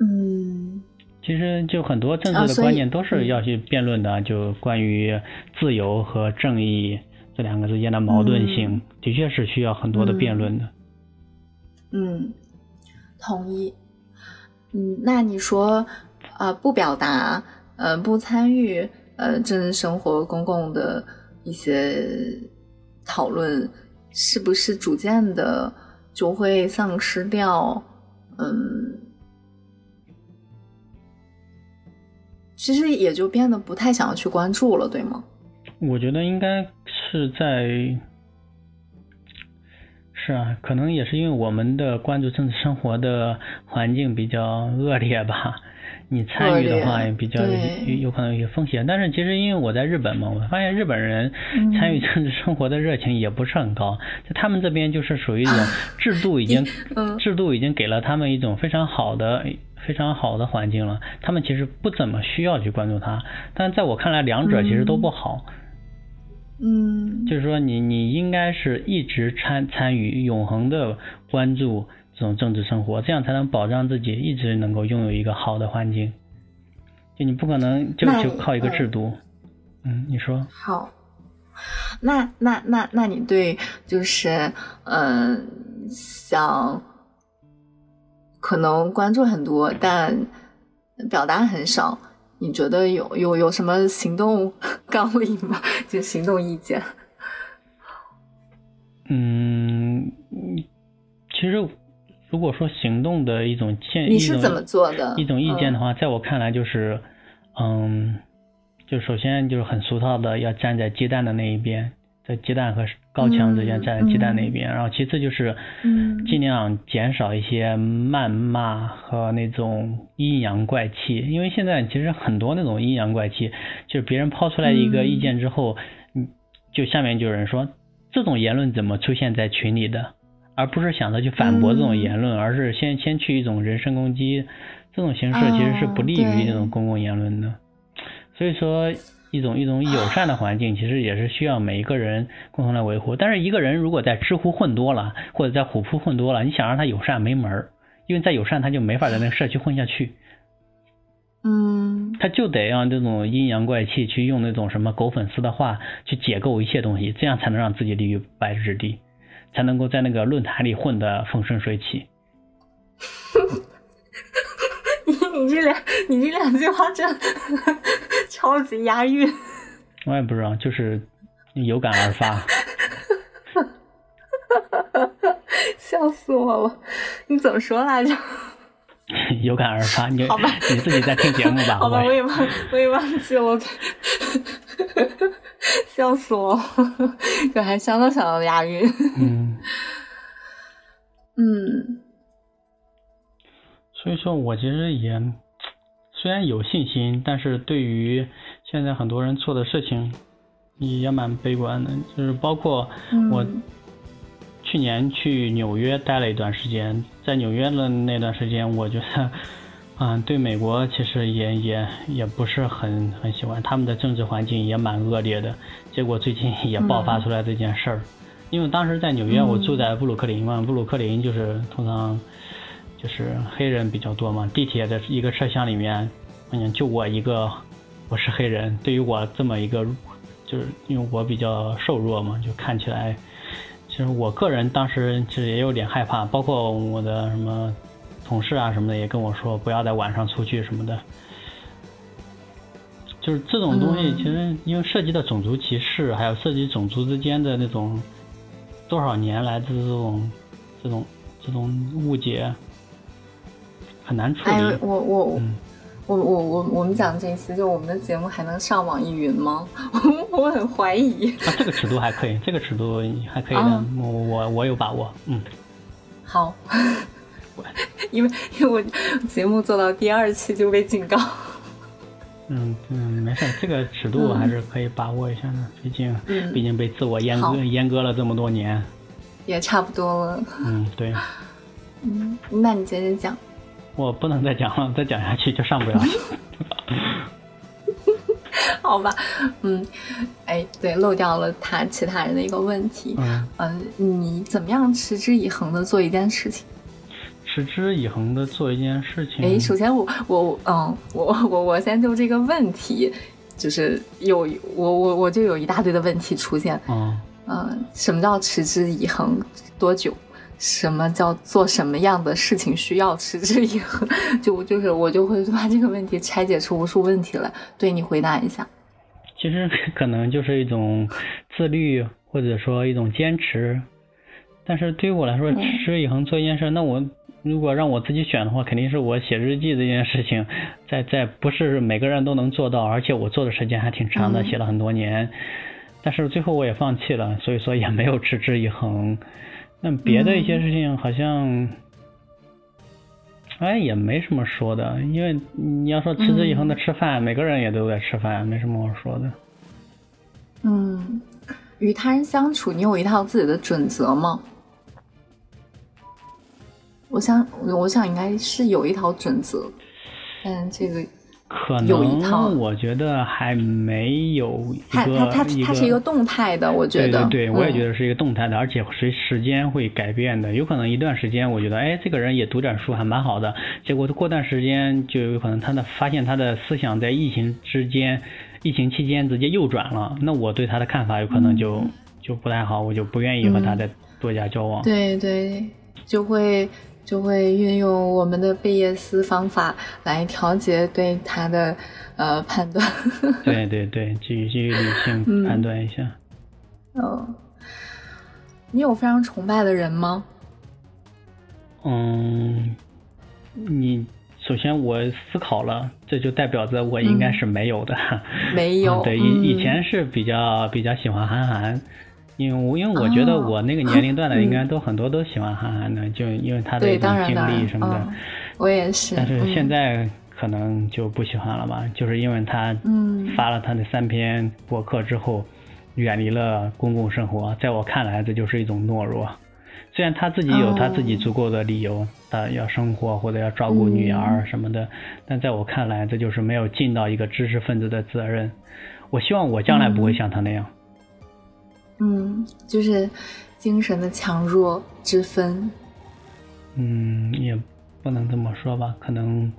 嗯。其实就很多政治的观念都是要去辩论的，就关于自由和正义这两个之间的矛盾性，的确是需要很多的辩论的。嗯，同意。嗯，那你说呃，不表达？呃，不参与呃政治生活、公共的一些讨论，是不是逐渐的就会丧失掉？嗯，其实也就变得不太想要去关注了，对吗？我觉得应该是在，是啊，可能也是因为我们的关注政治生活的环境比较恶劣吧。你参与的话也比较有有可能有些风险，但是其实因为我在日本嘛，我发现日本人参与政治生活的热情也不是很高，在他们这边就是属于一种制度已经 制度已经给了他们一种非常好的非常好的环境了，他们其实不怎么需要去关注它，但在我看来两者其实都不好，嗯，就是说你你应该是一直参参与永恒的关注。这种政治生活，这样才能保障自己一直能够拥有一个好的环境。就你不可能就就靠一个制度。嗯，你说。好，那那那那你对就是嗯，想可能关注很多，但表达很少，你觉得有有有什么行动 纲领吗？就行动意见。嗯，其实。如果说行动的一种建，你是怎么做的？一种意见的话，在我看来就是，嗯，就首先就是很俗套的，要站在鸡蛋的那一边，在鸡蛋和高墙之间站在鸡蛋那边。然后其次就是，尽量减少一些谩骂和那种阴阳怪气，因为现在其实很多那种阴阳怪气，就是别人抛出来一个意见之后，嗯，就下面就有人说，这种言论怎么出现在群里的？而不是想着去反驳这种言论，而是先先去一种人身攻击，这种形式其实是不利于这种公共言论的。所以说，一种一种友善的环境，其实也是需要每一个人共同来维护。但是一个人如果在知乎混多了，或者在虎扑混多了，你想让他友善没门儿，因为在友善他就没法在那个社区混下去。嗯，他就得让这种阴阳怪气去用那种什么狗粉丝的话去解构一切东西，这样才能让自己立于不败之地，才能够在那个论坛里混得风生水起。你 你这两你这两句话真 超级押韵。我也不知道，就是有感而发。笑死我了！你怎么说来着？有感而发，你好吧你自己在听节目吧。好吧，我我也忘我也忘记了，我 笑死我了！这还相当想到押韵。嗯，嗯所以说我其实也虽然有信心，但是对于现在很多人做的事情也蛮悲观的，就是包括我嗯去年去纽约待了一段时间，在纽约的那段时间，我觉得，嗯，对美国其实也也也不是很很喜欢，他们的政治环境也蛮恶劣的。结果最近也爆发出来这件事儿，因为当时在纽约，我住在布鲁克林嘛，布鲁克林就是通常就是黑人比较多嘛，地铁的一个车厢里面，嗯，就我一个我是黑人，对于我这么一个，就是因为我比较瘦弱嘛，就看起来。其实我个人当时其实也有点害怕，包括我的什么同事啊什么的也跟我说不要在晚上出去什么的。就是这种东西，嗯其实因为涉及到种族歧视，还有涉及种族之间的那种多少年来的这种这种这种误解，很难处哎理。，我我嗯，我我我我们讲这期，就我们的节目还能上网易云吗？我很怀疑。啊，这个尺度还可以，这个尺度还可以的，啊我我我有把握，嗯。好，因为因为我节目做到第二期就被警告。嗯嗯，没事儿，这个尺度还是可以把握一下的，毕竟嗯毕竟被自我阉割阉割了这么多年。也差不多了，嗯，对，嗯，那你接着讲。我不能再讲了，再讲下去就上不了去。好吧，嗯，哎，对，漏掉了他其他人的一个问题。嗯，嗯、你怎么样持之以恒的做一件事情？持之以恒的做一件事情。哎，首先我我嗯，我我我先就这个问题，就是有我我我就有一大堆的问题出现。嗯，嗯，什么叫持之以恒？多久？什么叫做什么样的事情需要持之以恒？就就是我就会把这个问题拆解出无数问题来，对你回答一下。其实可能就是一种自律，或者说一种坚持。但是对于我来说，嗯持之以恒做一件事，那我如果让我自己选的话，肯定是我写日记这件事情，在在不是每个人都能做到，而且我做的时间还挺长的，嗯写了很多年。但是最后我也放弃了，所以说也没有持之以恒。那别的一些事情好像，哎，也没什么说的，因为你要说持之以恒的吃饭，每个人也都在吃饭，没什么好说的。嗯，与他人相处，你有一套自己的准则吗？我想，我想应该是有一套准则，但这个可能我觉得还没有一它个它它它是一个动态的，我觉得。对对对，我也觉得。是一个动态的，而且随时间会改变的。有可能一段时间我觉得，哎，这个人也读点书还蛮好的，结果过段时间就有可能他的发现他的思想在疫情之间、疫情期间直接右转了，那我对他的看法有可能就、就不太好，我就不愿意和他再多加交往。嗯对对，就会就会运用我们的贝叶斯方法来调节对他的呃判断。对对对，基于基于理性嗯判断一下。嗯，你有非常崇拜的人吗？嗯，你首先我思考了，这就代表着我应该是没有的。没有。嗯对，以嗯以前是比较比较喜欢韩寒，因为我因为我觉得哦我那个年龄段的 嗯应该都很多都喜欢韩寒的，就因为他的，一种经历什么的。嗯，我也是。但是现嗯在可能就不喜欢了吧，就是因为他嗯发了他的三篇博客之后，远离了公共生活，在我看来这就是一种懦弱。虽然他自己有他自己哦足够的理由，他要生活或者要照顾女儿什么的，但在我看来，这就是没有尽到一个知识分子的责任。我希望我将来不会像他那样。嗯，就是精神的强弱之分。嗯，也不不能这么说吧，可能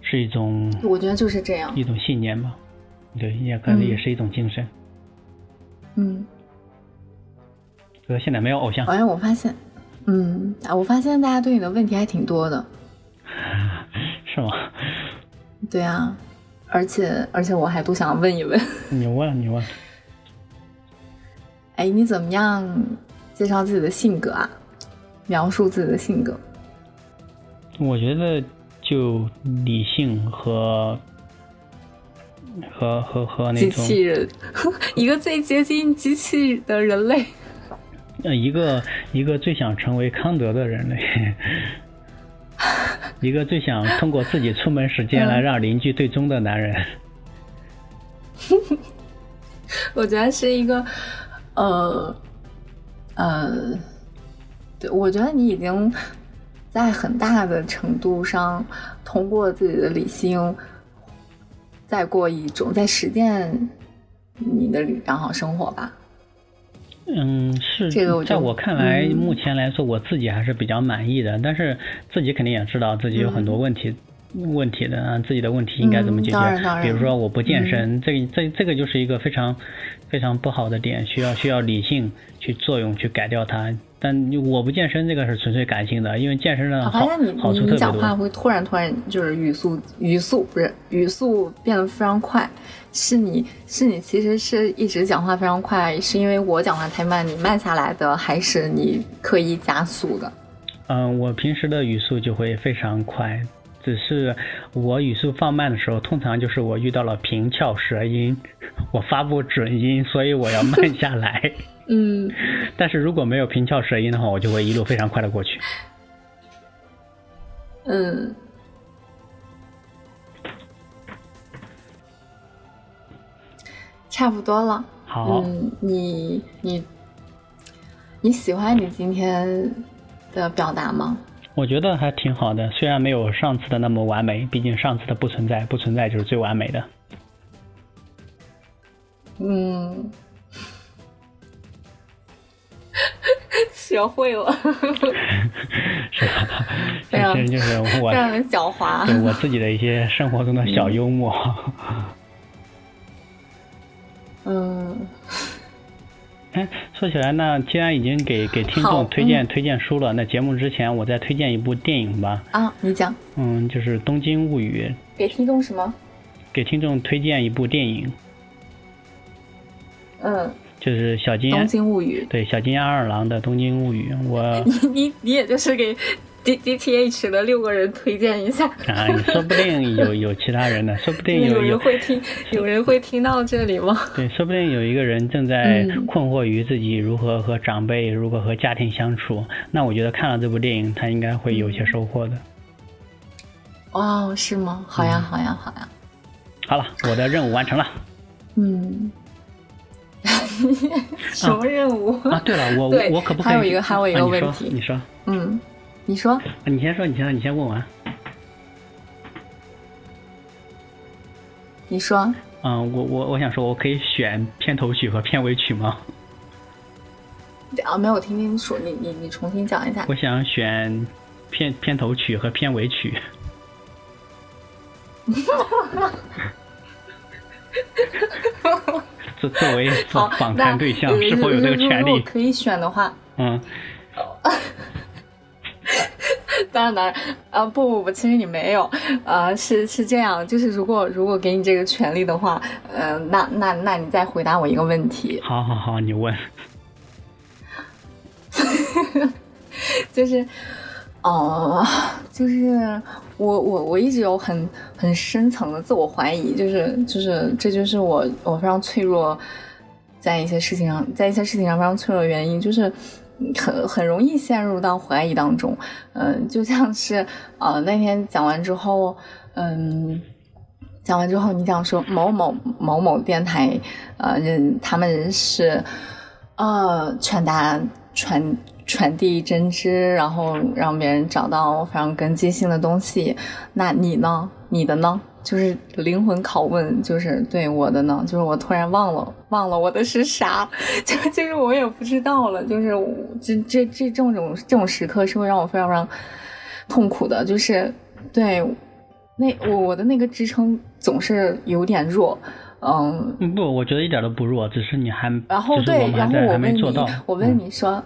是一种，我觉得就是这样，一种信念吧，对，也可能也是一种精神。嗯，哥现在没有偶像。哎，我发现，嗯，啊，我发现大家对你的问题还挺多的，是吗？对啊，而且而且我还都想问一问。你问，你问。哎，你怎么样介绍自己的性格啊？描述自己的性格？我觉得就理性和和和和那种机器人，一个最接近机器的人类。呃，一个一个最想成为康德的人类，一个最想通过自己出门时间来让邻居对钟的男人。我觉得是一个。呃，呃，对，我觉得你已经 在很大的程度上通过自己的理性，再过一种在实践你的良好生活吧。嗯，是这个，在我看来，目前来说，我自己还是比较满意的。但是自己肯定也知道自己有很多问题，问题的，自己的问题应该怎么解决？比如说我不健身，这这这个就是一个非常。非常不好的点，需要需要理性去作用去改掉它。但我不健身，这个是纯粹感性的，因为健身的好好处特别多。你讲话会突然突然就是语速语速不是语速变得非常快，是你是你其实是一直讲话非常快，是因为我讲话太慢，你慢下来的，还是你刻意加速的？嗯，我平时的语速就会非常快。只是我语速放慢的时候，通常就是我遇到了平翘舌音，我发不准音，所以我要慢 下来。嗯，但是如果没有平翘舌音的话，我就会一路非常快的过去。嗯，差不多了。好，嗯，你你你喜欢你今天的表达吗？我觉得还挺好的，虽然没有上次的那么完美，毕竟上次的不存在，不存在就是最完美的。嗯，学会了，是吧？其实就是我非常狡猾，对我自己的一些生活中的小幽默。嗯。哎，说起来，那既然已经给给听众推荐推荐书了，那节目之前我再推荐一部电影吧。啊，你讲。嗯，就是《东京物语》。给听众什么？给听众推荐一部电影。嗯。就是小金。东京物语。对，小金二郎的《东京物语》，我。你你你也就是给。D D T H 的六个人推荐一下啊，说不定有 有其他人呢，说不定有人会听，有人会听到这里吗？对，说不定有一个人正在困惑于自己如何和长辈、如何和家庭相处，那我觉得看了这部电影，他应该会有些收获的。哦，是吗？好呀，好呀，好呀。好了，我的任务完成了。嗯。什么任务啊？对了，我我可不可以？还有一个，还有一个问题，你说。嗯。你说，你先说，你先，你先问完。你说，嗯，我我我想说，我可以选片头曲和片尾曲吗？啊，没有听清楚，你你你重新讲一下。我想选片片头曲和片尾曲。作作为访谈对象，是否有这个权利？可以选的话，嗯。当然，当然，啊，不不不，其实你没有，呃，是是这样，就是如果如果给你这个权利的话，呃，那那那你再回答我一个问题。好好好，你问。就是，哦，就是我我我一直有很很深层的自我怀疑，就是就是这就是我我非常脆弱，在一些事情上，在一些事情上非常脆弱的原因，就是。很很容易陷入到怀疑当中，嗯，就像是呃那天讲完之后，嗯，讲完之后你讲说某某某某电台，呃，人他们是呃传达传传递真知，然后让别人找到非常根基性的东西，那你呢？你的呢？就是灵魂拷问，就是对我的呢，就是我突然忘了忘了我的是啥，就 就是我也不知道了，就是这这这这种这种时刻是会让我非常非常痛苦的，就是对那我我的那个支撑总是有点弱，嗯，不，我觉得一点都不弱，只是你还然后对，然后我问你，我问你说。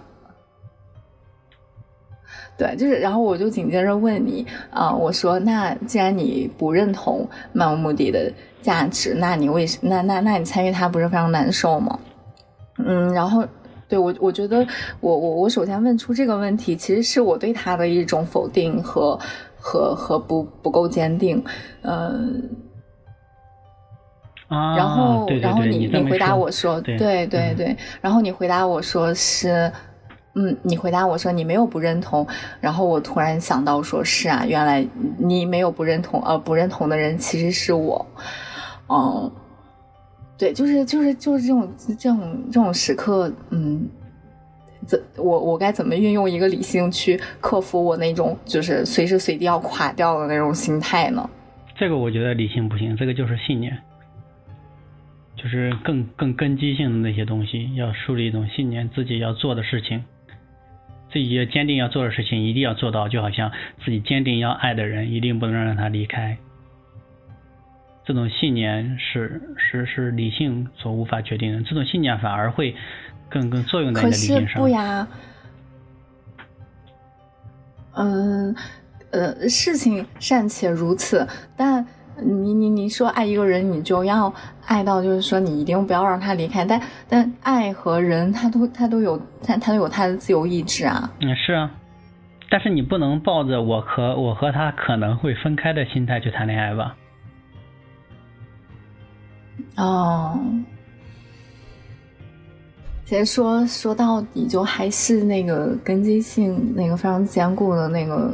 对，就是，然后我就紧接着问你啊，我说，那既然你不认同漫无目的的价值，那你为什那那那你参与它不是非常难受吗？嗯，然后对我，我觉得我我我首先问出这个问题，其实是我对他的一种否定和和和不不够坚定，嗯，啊，然后然后你你回答我说，对对对，然后你回答我说是。嗯，你回答我说你没有不认同，然后我突然想到说是啊，原来你没有不认同，呃，不认同的人其实是我，嗯，对，就是就是就是这种这种这种时刻，嗯，怎我我该怎么运用一个理性去克服我那种就是随时随地要垮掉的那种心态呢？这个我觉得理性不行，这个就是信念，就是更更根基性的那些东西，要树立一种信念，自己要做的事情。自己要坚定要做的事情一定要做到，就好像自己坚定要爱的人一定不能让他离开。这种信念是是是理性所无法决定的，这种信念反而会更更作用在你的理性上。不呀，嗯呃，事情尚且如此，但。你你你说爱一个人，你就要爱到，就是说你一定不要让他离开。但但爱和人，他都他都有他他都有他的自由意志啊。嗯，是啊。但是你不能抱着我和我和他可能会分开的心态去谈恋爱吧？哦。其实说说到底，就还是那个根基性那个非常坚固的那个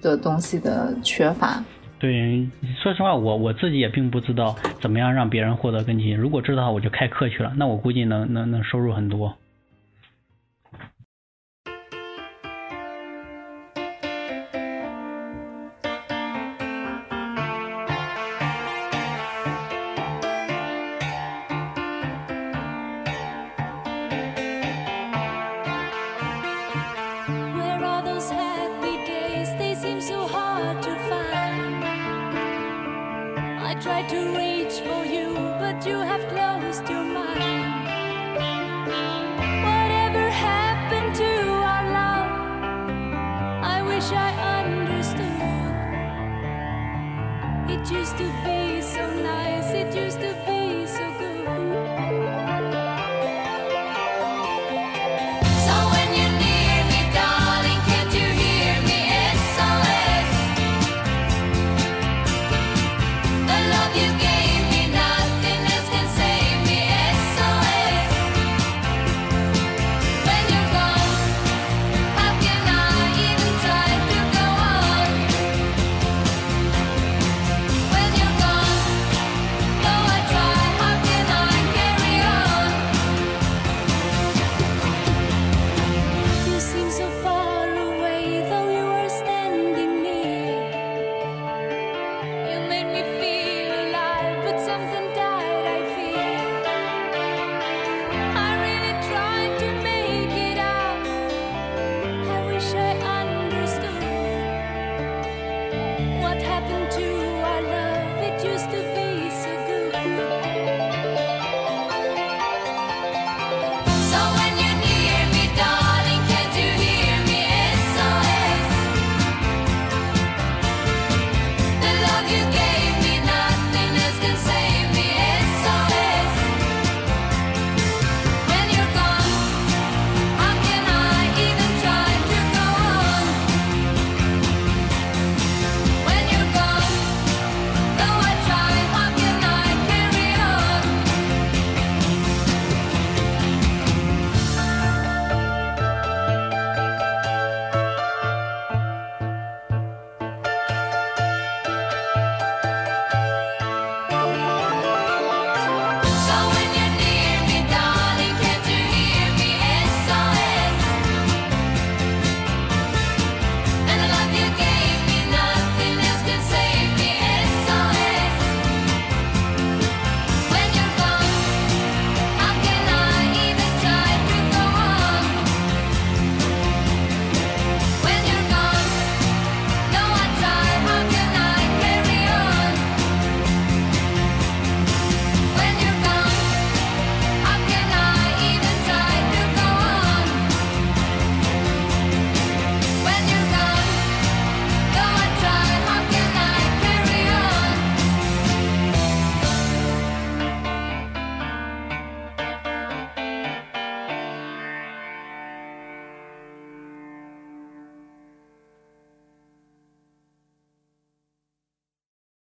的东西的缺乏。对，说实话，我我自己也并不知道怎么样让别人获得更新。如果知道，我就开课去了，那我估计能能能收入很多。